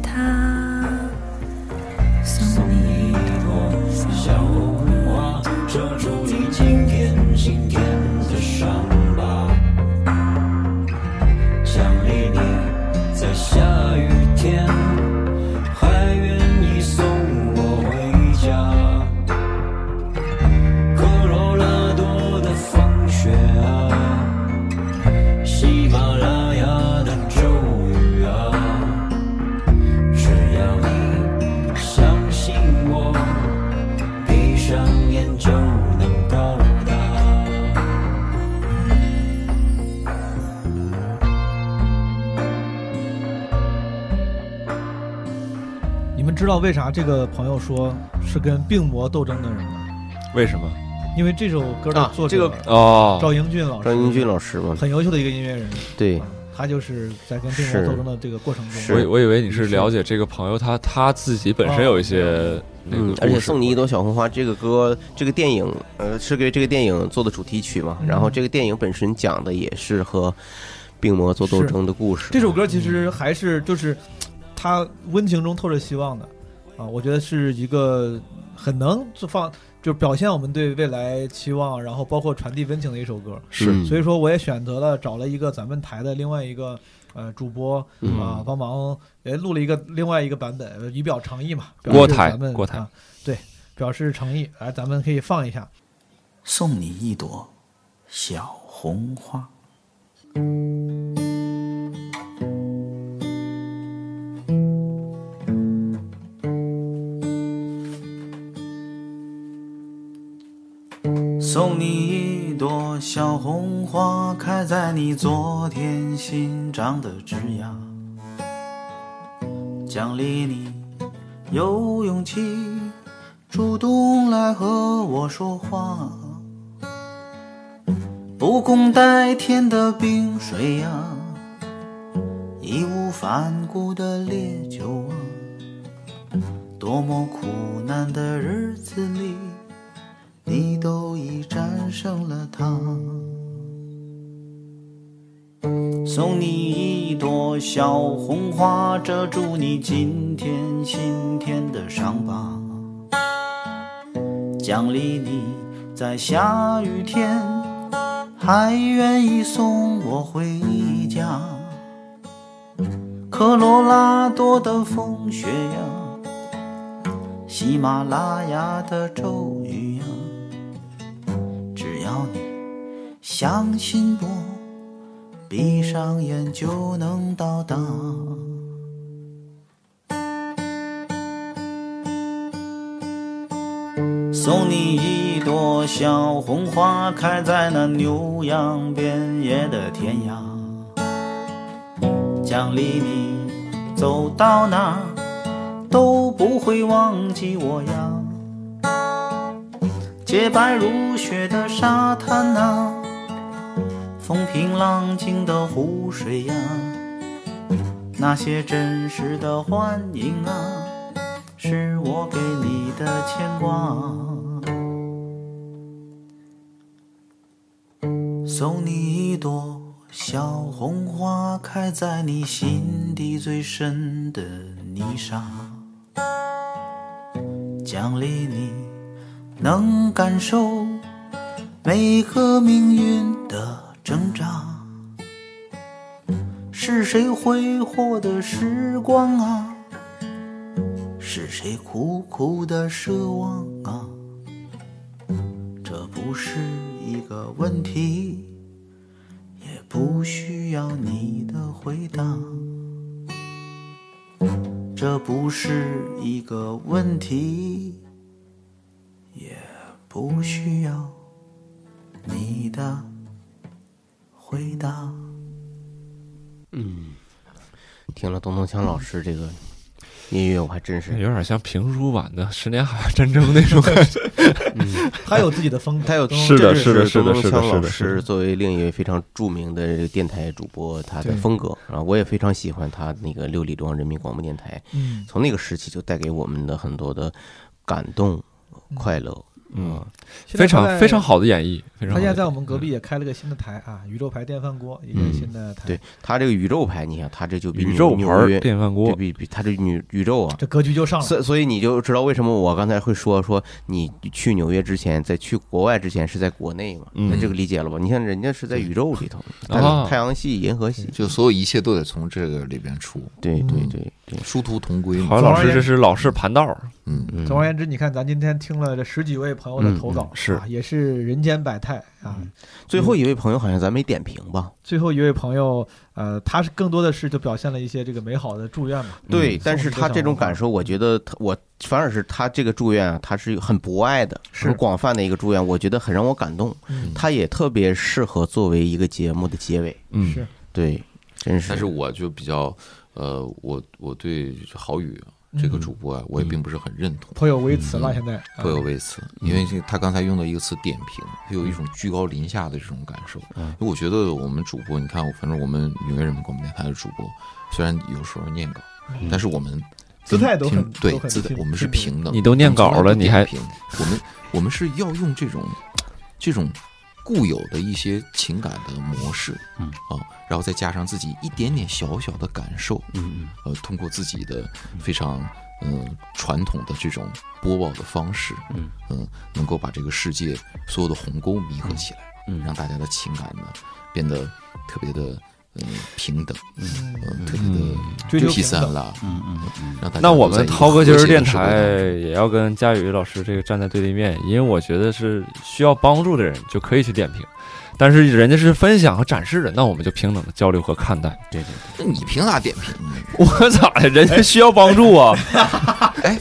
知道为啥这个朋友说是跟病魔斗争的人吗？为什么？因为这首歌的啊作者、这个哦。赵英俊老师，赵英俊老师嘛。很优秀的一个音乐人，对，他就是在跟病魔斗争的这个过程中，我以我以为你是了解这个朋友，他他自己本身有一些那个嗯而且送你一朵小红花这个歌，这个电影，呃，是给这个电影做的主题曲嘛。嗯。然后这个电影本身讲的也是和病魔做斗争的故事。这首歌其实还是就是他温情中透着希望的啊，我觉得是一个很能放。就是表现我们对未来期望，然后包括传递温情的一首歌。是所以说我也选择了找了一个咱们台的另外一个呃主播嗯啊，帮忙也录了一个另外一个版本，呃以表诚意嘛。表郭台示咱们郭台啊，对，表示诚意，来，咱们可以放一下。送你一朵小红花。送你一朵小红花，开在你昨天新长的枝桠，奖励你有勇气主动来和我说话，不共戴天的冰水呀、义无反顾的烈酒啊，多么苦难的日子里。你都已战胜了它送你一朵小红花，遮住你今天心田的伤疤。奖励你在下雨天还愿意送我回家。科罗拉多的风雪呀，喜马拉雅的骤雨，要你相信我，闭上眼就能到达。送你一朵小红花，开在那牛羊遍野的天涯。奖励你走到哪都不会忘记我呀。洁白如雪的沙滩呐、风平浪静的湖水呀，那些真实的欢迎啊，是我给你的牵挂。送你一朵小红花，开在你心底最深的泥沙，奖励你能感受每个命运的挣扎。是谁挥霍的时光啊？是谁苦苦的奢望啊？这不是一个问题，也不需要你的回答。这不是一个问题，也不需要你的回答。嗯，听了东东强老师这个音乐，我还真是有点像评书版的《十年海外战争》那种感觉。嗯，他有自己的风格，他有是的是的是的是的老是的师作为另一位非常著名的电台主播，他的风格啊，我也非常喜欢他那个六里庄人民广播电台。嗯从那个时期就带给我们的很多的感动、快乐。嗯，非常非常好的演绎，非常好他现在在我们隔壁也开了个新的台啊，宇宙牌电饭锅一个新的台。嗯对他这个宇宙牌，你想他这就比宇宙牌电饭锅比比他这宇宇宙啊，这格局就上了。所所以你就知道为什么我刚才会说说你去纽约之前，在去国外之前是在国内嘛？嗯那这个理解了吧？你看人家是在宇宙里头，太阳系、银河系，就所有一切都得从这个里边出。对对嗯对对，殊途同归嘛。郝老师这是老式盘道儿，嗯总而言之，你看咱今天听了这十几位朋友的投稿，嗯嗯是啊也是人间百态啊。最后一位朋友好像咱没点评吧？最后一位朋友，呃，他是更多的是就表现了一些这个美好的祝愿嘛。对，嗯但是他这种感受，我觉得他我反而是他这个祝愿啊，他是很博爱的，是很广泛的一个祝愿，我觉得很让我感动。嗯他也特别适合作为一个节目的结尾。嗯是对，真是。但是我就比较，呃，我我对郝宇这个主播啊，我也并不是很认同，颇有微词了嗯现在颇有微词，因为这他刚才用的一个词点评，他有一种居高临下的这种感受。嗯。因为我觉得我们主播，你看，我反正我们纽约人民广播电台的主播，虽然有时候念稿，但是我们姿态都很对姿态我们是平等。你都念稿了你还我们我们是要用这种这种固有的一些情感的模式，嗯。啊，然后再加上自己一点点小小的感受，嗯嗯，呃，通过自己的非常嗯、传统的这种播报的方式，嗯。能够把这个世界所有的鸿沟弥合起来，嗯让大家的情感呢变得特别的嗯、平等，嗯、特别的追平等了，嗯嗯嗯，让大家那我们涛哥今儿电台也要跟佳宇老师这个站在对立面，因为我觉得是需要帮助的人就可以去点评，但是人家是分享和展示的，那我们就平等的交流和看待。对对那你凭啥点评呢？我咋的？人家需要帮助啊！哎，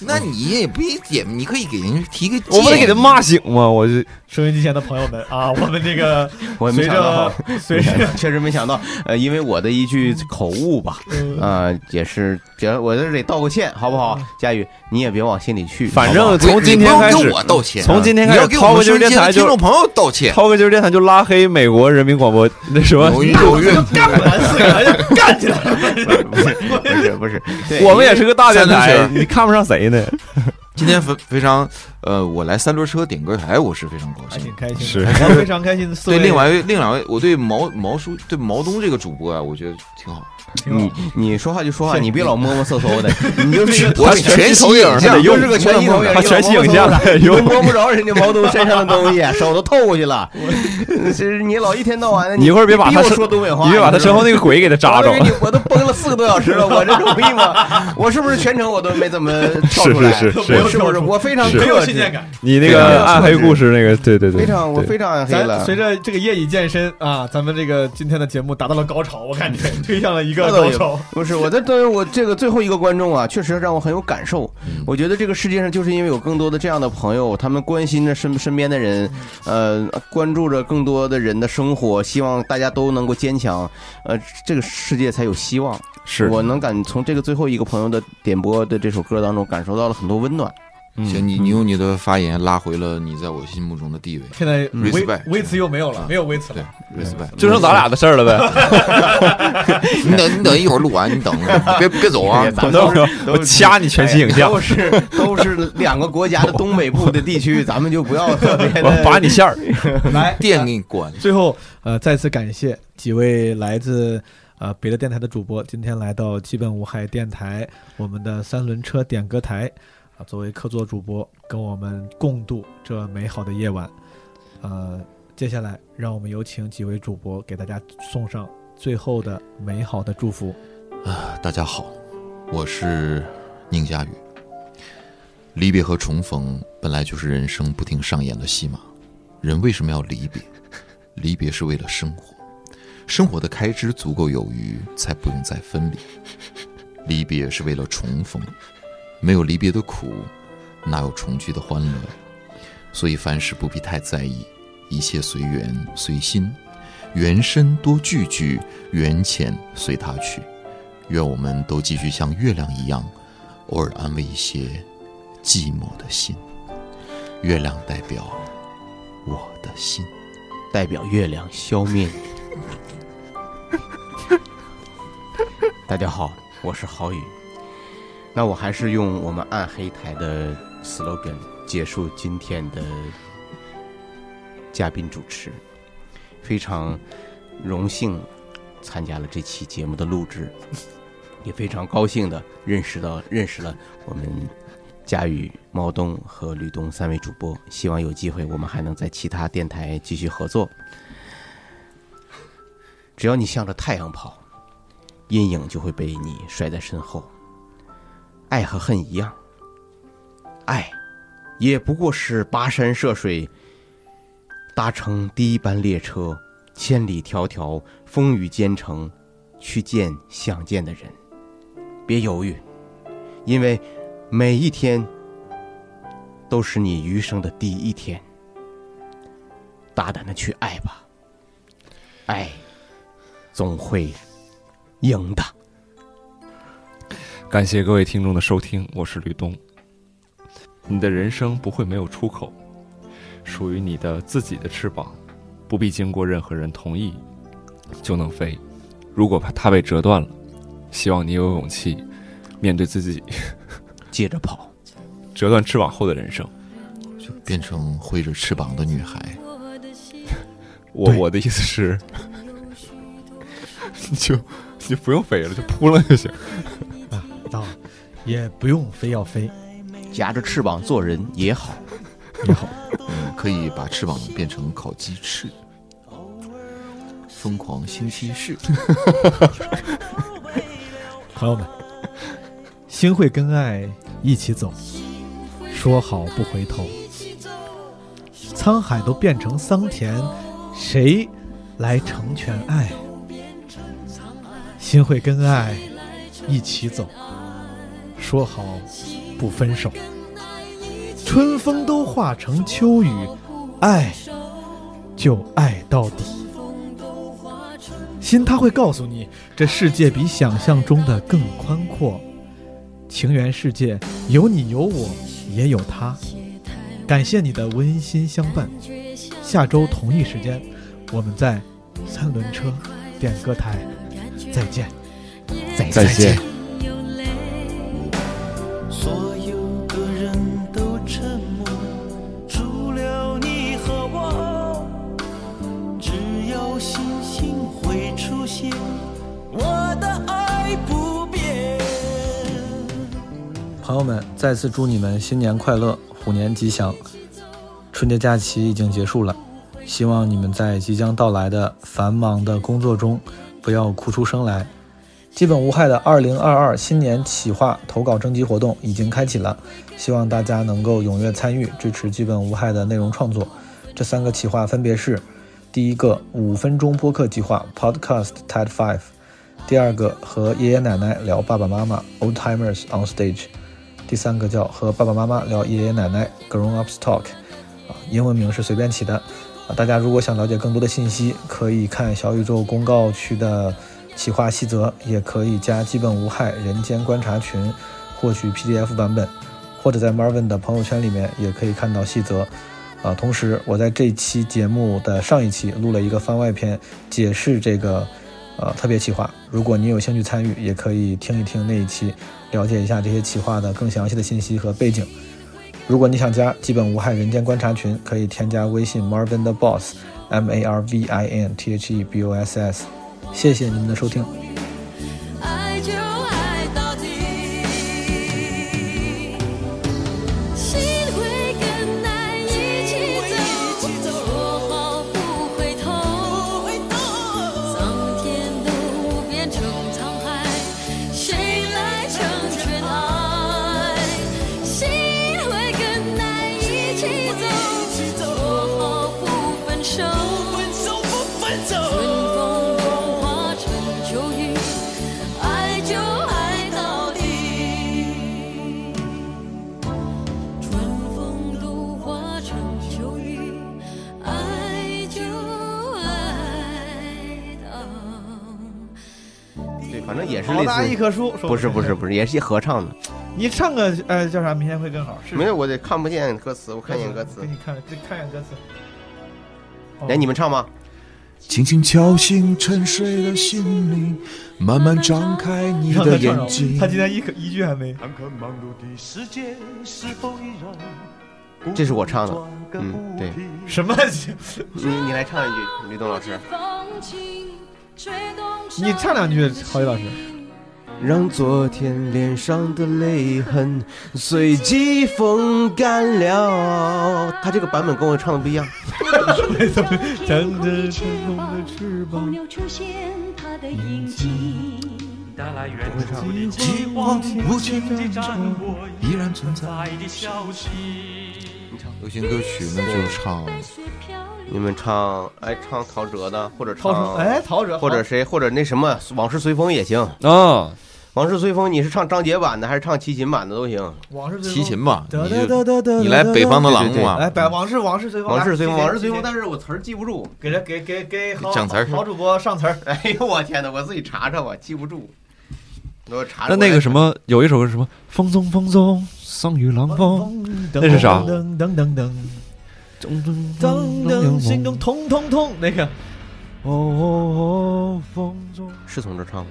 那你也不一点，你可以给人家提个建议，我不得给他骂醒吗？我就收音机前的朋友们啊，我们这个我没随想到着，随着 确实没想到，呃，因为我的一句口误吧，嗯啊，也是，别我这得道个歉，好不好？佳宇，你也别往心里去。反正从今天开始，从今天开始，涛哥就是电台听众朋友道歉，涛哥就是电台就拉黑美国人民广播那什么纽约纽约干不完四个就干起来了。不是不是不是，对我们也是个大电台，你看不上谁呢？今天非 非常呃，我来三轮车点歌台，我是非常高兴，还挺开心的是我非常开心的 对，位另外另两位，我对毛毛叔对毛东这个主播啊，我觉得挺好。你你说话就说话，你别老摸摸搜搜的，你就是一个我全息影像你就是个全息投影，他全息影像你都摸不着人家毛东身上的东西，手都透过去了。是你老一天到晚的，你一会儿别把他说东北话，你别把他身后那个鬼给他扎着我都我都崩了四个多小时了，我这容易吗？我是不是全程我都没怎么跳出来？是是是我是不是？我非常是克制，你那个暗黑故事那个，对对对，非常我非常暗黑咱了。随着这个夜已健身啊，咱们这个今天的节目达到了高潮，我感觉推向了一个那倒也高潮。不是我在对我这个最后一个观众啊，确实让我很有感受。我觉得这个世界上就是因为有更多的这样的朋友，他们关心着身身边的人，呃，关注着更多的人的生活，希望大家都能够坚强，呃，这个世界才有希望。是我能感从这个最后一个朋友的点播的这首歌当中感受到了很多温暖。行，你你用你的发言拉回了你在我心目中的地位。现在微 respect 微词又没有了，没有威茨了。respect，就剩咱俩的事儿了呗。你等你等一会儿录完，你等别别走啊！咱们都是我掐你全息影像都是都是两个国家的东北部的地区，咱们就不要特别的我拔你线儿。来，电给你关。最后，呃，再次感谢几位来自呃别的电台的主播，今天来到基本无害电台，我们的三轮车点歌台啊，作为客座主播，跟我们共度这美好的夜晚。呃，接下来让我们有请几位主播给大家送上最后的美好的祝福。啊，大家好，我是宁佳宇。离别和重逢本来就是人生不停上演的戏码。人为什么要离别？离别是为了生活，生活的开支足够有余，才不用再分离。离别是为了重逢，没有离别的苦，哪有重聚的欢乐？所以凡事不必太在意，一切随缘随心，缘深多聚聚，缘浅随他去。愿我们都继续像月亮一样，偶尔安慰一些寂寞的心。月亮代表我的心，代表月亮消灭你。大家好，我是郝宇。那我还是用我们暗黑台的 slogan 结束今天的嘉宾主持。非常荣幸参加了这期节目的录制，也非常高兴的认识到认识了我们佳宇、猫东和吕东三位主播。希望有机会我们还能在其他电台继续合作。只要你向着太阳跑，阴影就会被你甩在身后。爱和恨一样，爱也不过是跋山涉水，搭乘第一班列车，千里迢迢，风雨兼程，去见想见的人。别犹豫，因为每一天都是你余生的第一天。大胆的去爱吧，爱总会赢的。感谢各位听众的收听，我是吕东。你的人生不会没有出口，属于你的自己的翅膀，不必经过任何人同意就能飞。如果它被折断了，希望你有勇气面对自己，接着跑，折断翅膀后的人生。就变成挥着翅膀的女孩。我我的意思是，你就你不用飞了，就扑棱就行。啊，也不用非要飞，夹着翅膀做人也好，也好。嗯，可以把翅膀变成烤鸡翅。疯狂星期四，朋友们，心会跟爱一起走，说好不回头。沧海都变成桑田，谁来成全爱？心会跟爱一起走，说好不分手。春风都化成秋雨，爱就爱到底。心它会告诉你，这世界比想象中的更宽阔。情缘世界有你有我，也有他。感谢你的温馨相伴。下周同一时间，我们在三轮车点歌台再见，再再见。再次祝你们新年快乐，虎年吉祥！春节假期已经结束了，希望你们在即将到来的繁忙的工作中不要哭出声来。基本无害的2022新年企划投稿征集活动已经开启了，希望大家能够踊跃参与，支持基本无害的内容创作。这三个企划分别是：第一个五分钟播客计划 Podcast TED Five，第二个和爷爷奶奶聊爸爸妈妈 Old Timers on Stage，第三个叫和爸爸妈妈聊爷爷奶奶 Grown Ups Talk。啊，英文名是随便起的。啊，大家如果想了解更多的信息，可以看小宇宙公告区的企划细则，也可以加基本无害人间观察群获取 PDF 版本，或者在 Marvin 的朋友圈里面也可以看到细则。啊，同时我在这期节目的上一期录了一个番外篇，解释这个呃特别企划。如果你有兴趣参与，也可以听一听那一期，了解一下这些企划的更详细的信息和背景。如果你想加基本无害人间观察群，可以添加微信 Marvin 的 Boss，M A R V I N T H E B O S S。谢谢您的收听。大一棵树说不是不是不是，也是合唱的。你唱个呃叫啥？明天会更好。是没有，我得看不见歌词，我看一眼歌词给。你看，给看一眼歌词。来，你们唱吗？轻轻敲醒沉睡的心灵，慢慢张开你的眼睛。他今天一个一句还没。这是我唱的，嗯，对。什么？你你来唱一句，吕东老师。你唱两句，郝宇老师。让昨天脸上的泪痕随季风干了。他这个版本跟我唱的不一样。张着春风的翅膀，出现它的印记。带来远近既往不前的战火依然存在的消息。流行歌曲那就唱，你们唱，哎，唱陶喆的，或者唱，哎陶喆或者谁，或者那什么，往事随风也行啊。往事随风，你是唱张杰版的还是唱齐秦版的都行。往事齐秦吧，你来北方的狼嘛，来，百往事往事随风，往事随风，往事随风，但是我词儿记不住。给他给给给好讲词儿好主播上词儿。哎呦我天哪，我自己查查吧，记不住。我查查。那那个什么，有一首歌是什么？风中风中，送与冷风，那是啥？噔噔噔噔噔噔噔，心中痛痛痛，那个。哦哦哦，风中是从这唱吗？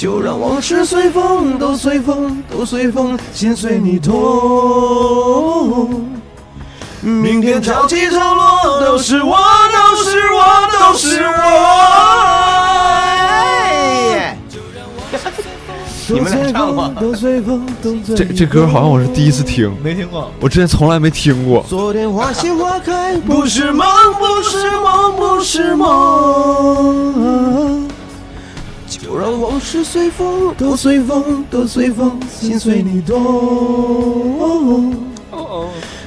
就让往事随风，都随风，都随风，心随你痛。明天潮起潮落，都是我，都是我，都是我。你们来唱吧。这这歌好像我是第一次听，没听过，我之前从来没听过。昨天花谢花开，不是梦，不是梦，不是梦。就让往事随风，都随风，都随风，心随你动。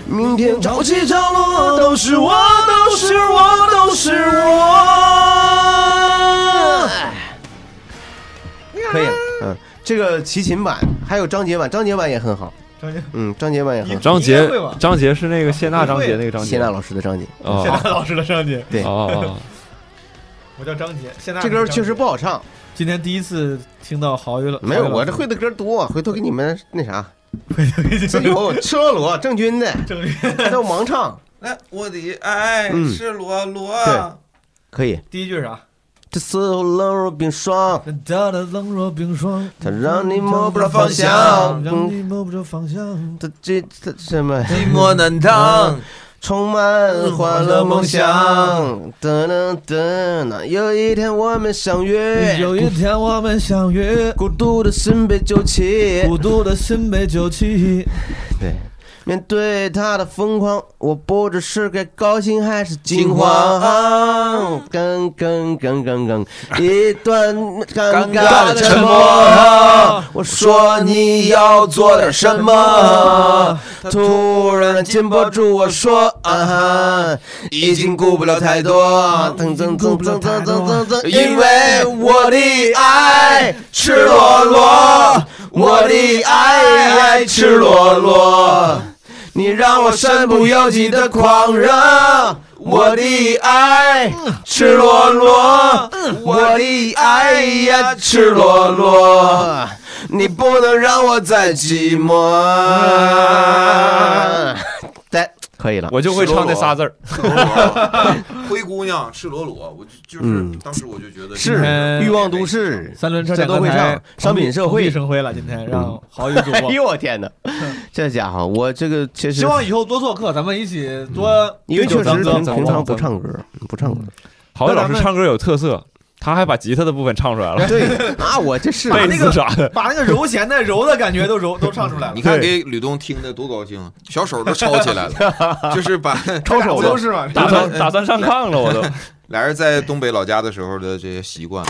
明天潮起潮落，都是我，都是我，都是我。可以，嗯，这个齐秦版还有张杰版，张杰版也很好。张杰，嗯，张杰版也很好。张杰，张杰是那个谢娜张杰那个张杰，谢娜老师的张杰。谢娜老师的张杰，对，我叫张杰。谢娜这歌确实不好唱。今天第一次听到郝宇了，没有，我这会的歌多，回头给你们那啥。这有赤裸裸郑钧的，郑钧还有盲唱，来，我的爱嗯赤裸裸。对，可以。第一句是啥？这时候冷若冰霜，它的冷若冰霜，它让你摸不着方向，让你摸不着方向。它这它什么？寂寞难当，充满欢乐梦想。噔噔噔，那有一天我们相遇，有一天我们相遇，孤独的心被揪起，孤独的心被揪起。对。面对他的疯狂，我不知是该高兴还是惊慌。更更更更更，一段尴尬的沉默。我说你要做点什么，突然禁不住我说啊哈，已经顾不了太多。噔噔噔噔噔噔噔，因为我的爱赤裸裸，我的爱赤裸裸。你让我身不由己的狂热，我的爱赤裸裸，我的爱呀赤裸裸，你不能让我再寂寞。对，可以了，我就会唱这仨字儿。灰姑娘赤裸裸，我就就是嗯。当时我就觉得是欲望都市，三轮车这都会唱，商品社会。生辉了。今天让郝宇主播，哎呦我天哪，这家伙，我这个其实。希望以后多做客，咱们一起多。因为确实平常不唱歌，不唱歌。郝宇老师唱歌有特色，他还把吉他的部分唱出来了。对 那，我这是贝斯啥的，把那个揉弦的揉的感觉都揉都唱出来了。你看给吕东听的多高兴，小手都抄起来了，就是把抄手都是嘛？打算打算上炕了，我都。俩人在东北老家的时候的这些习惯，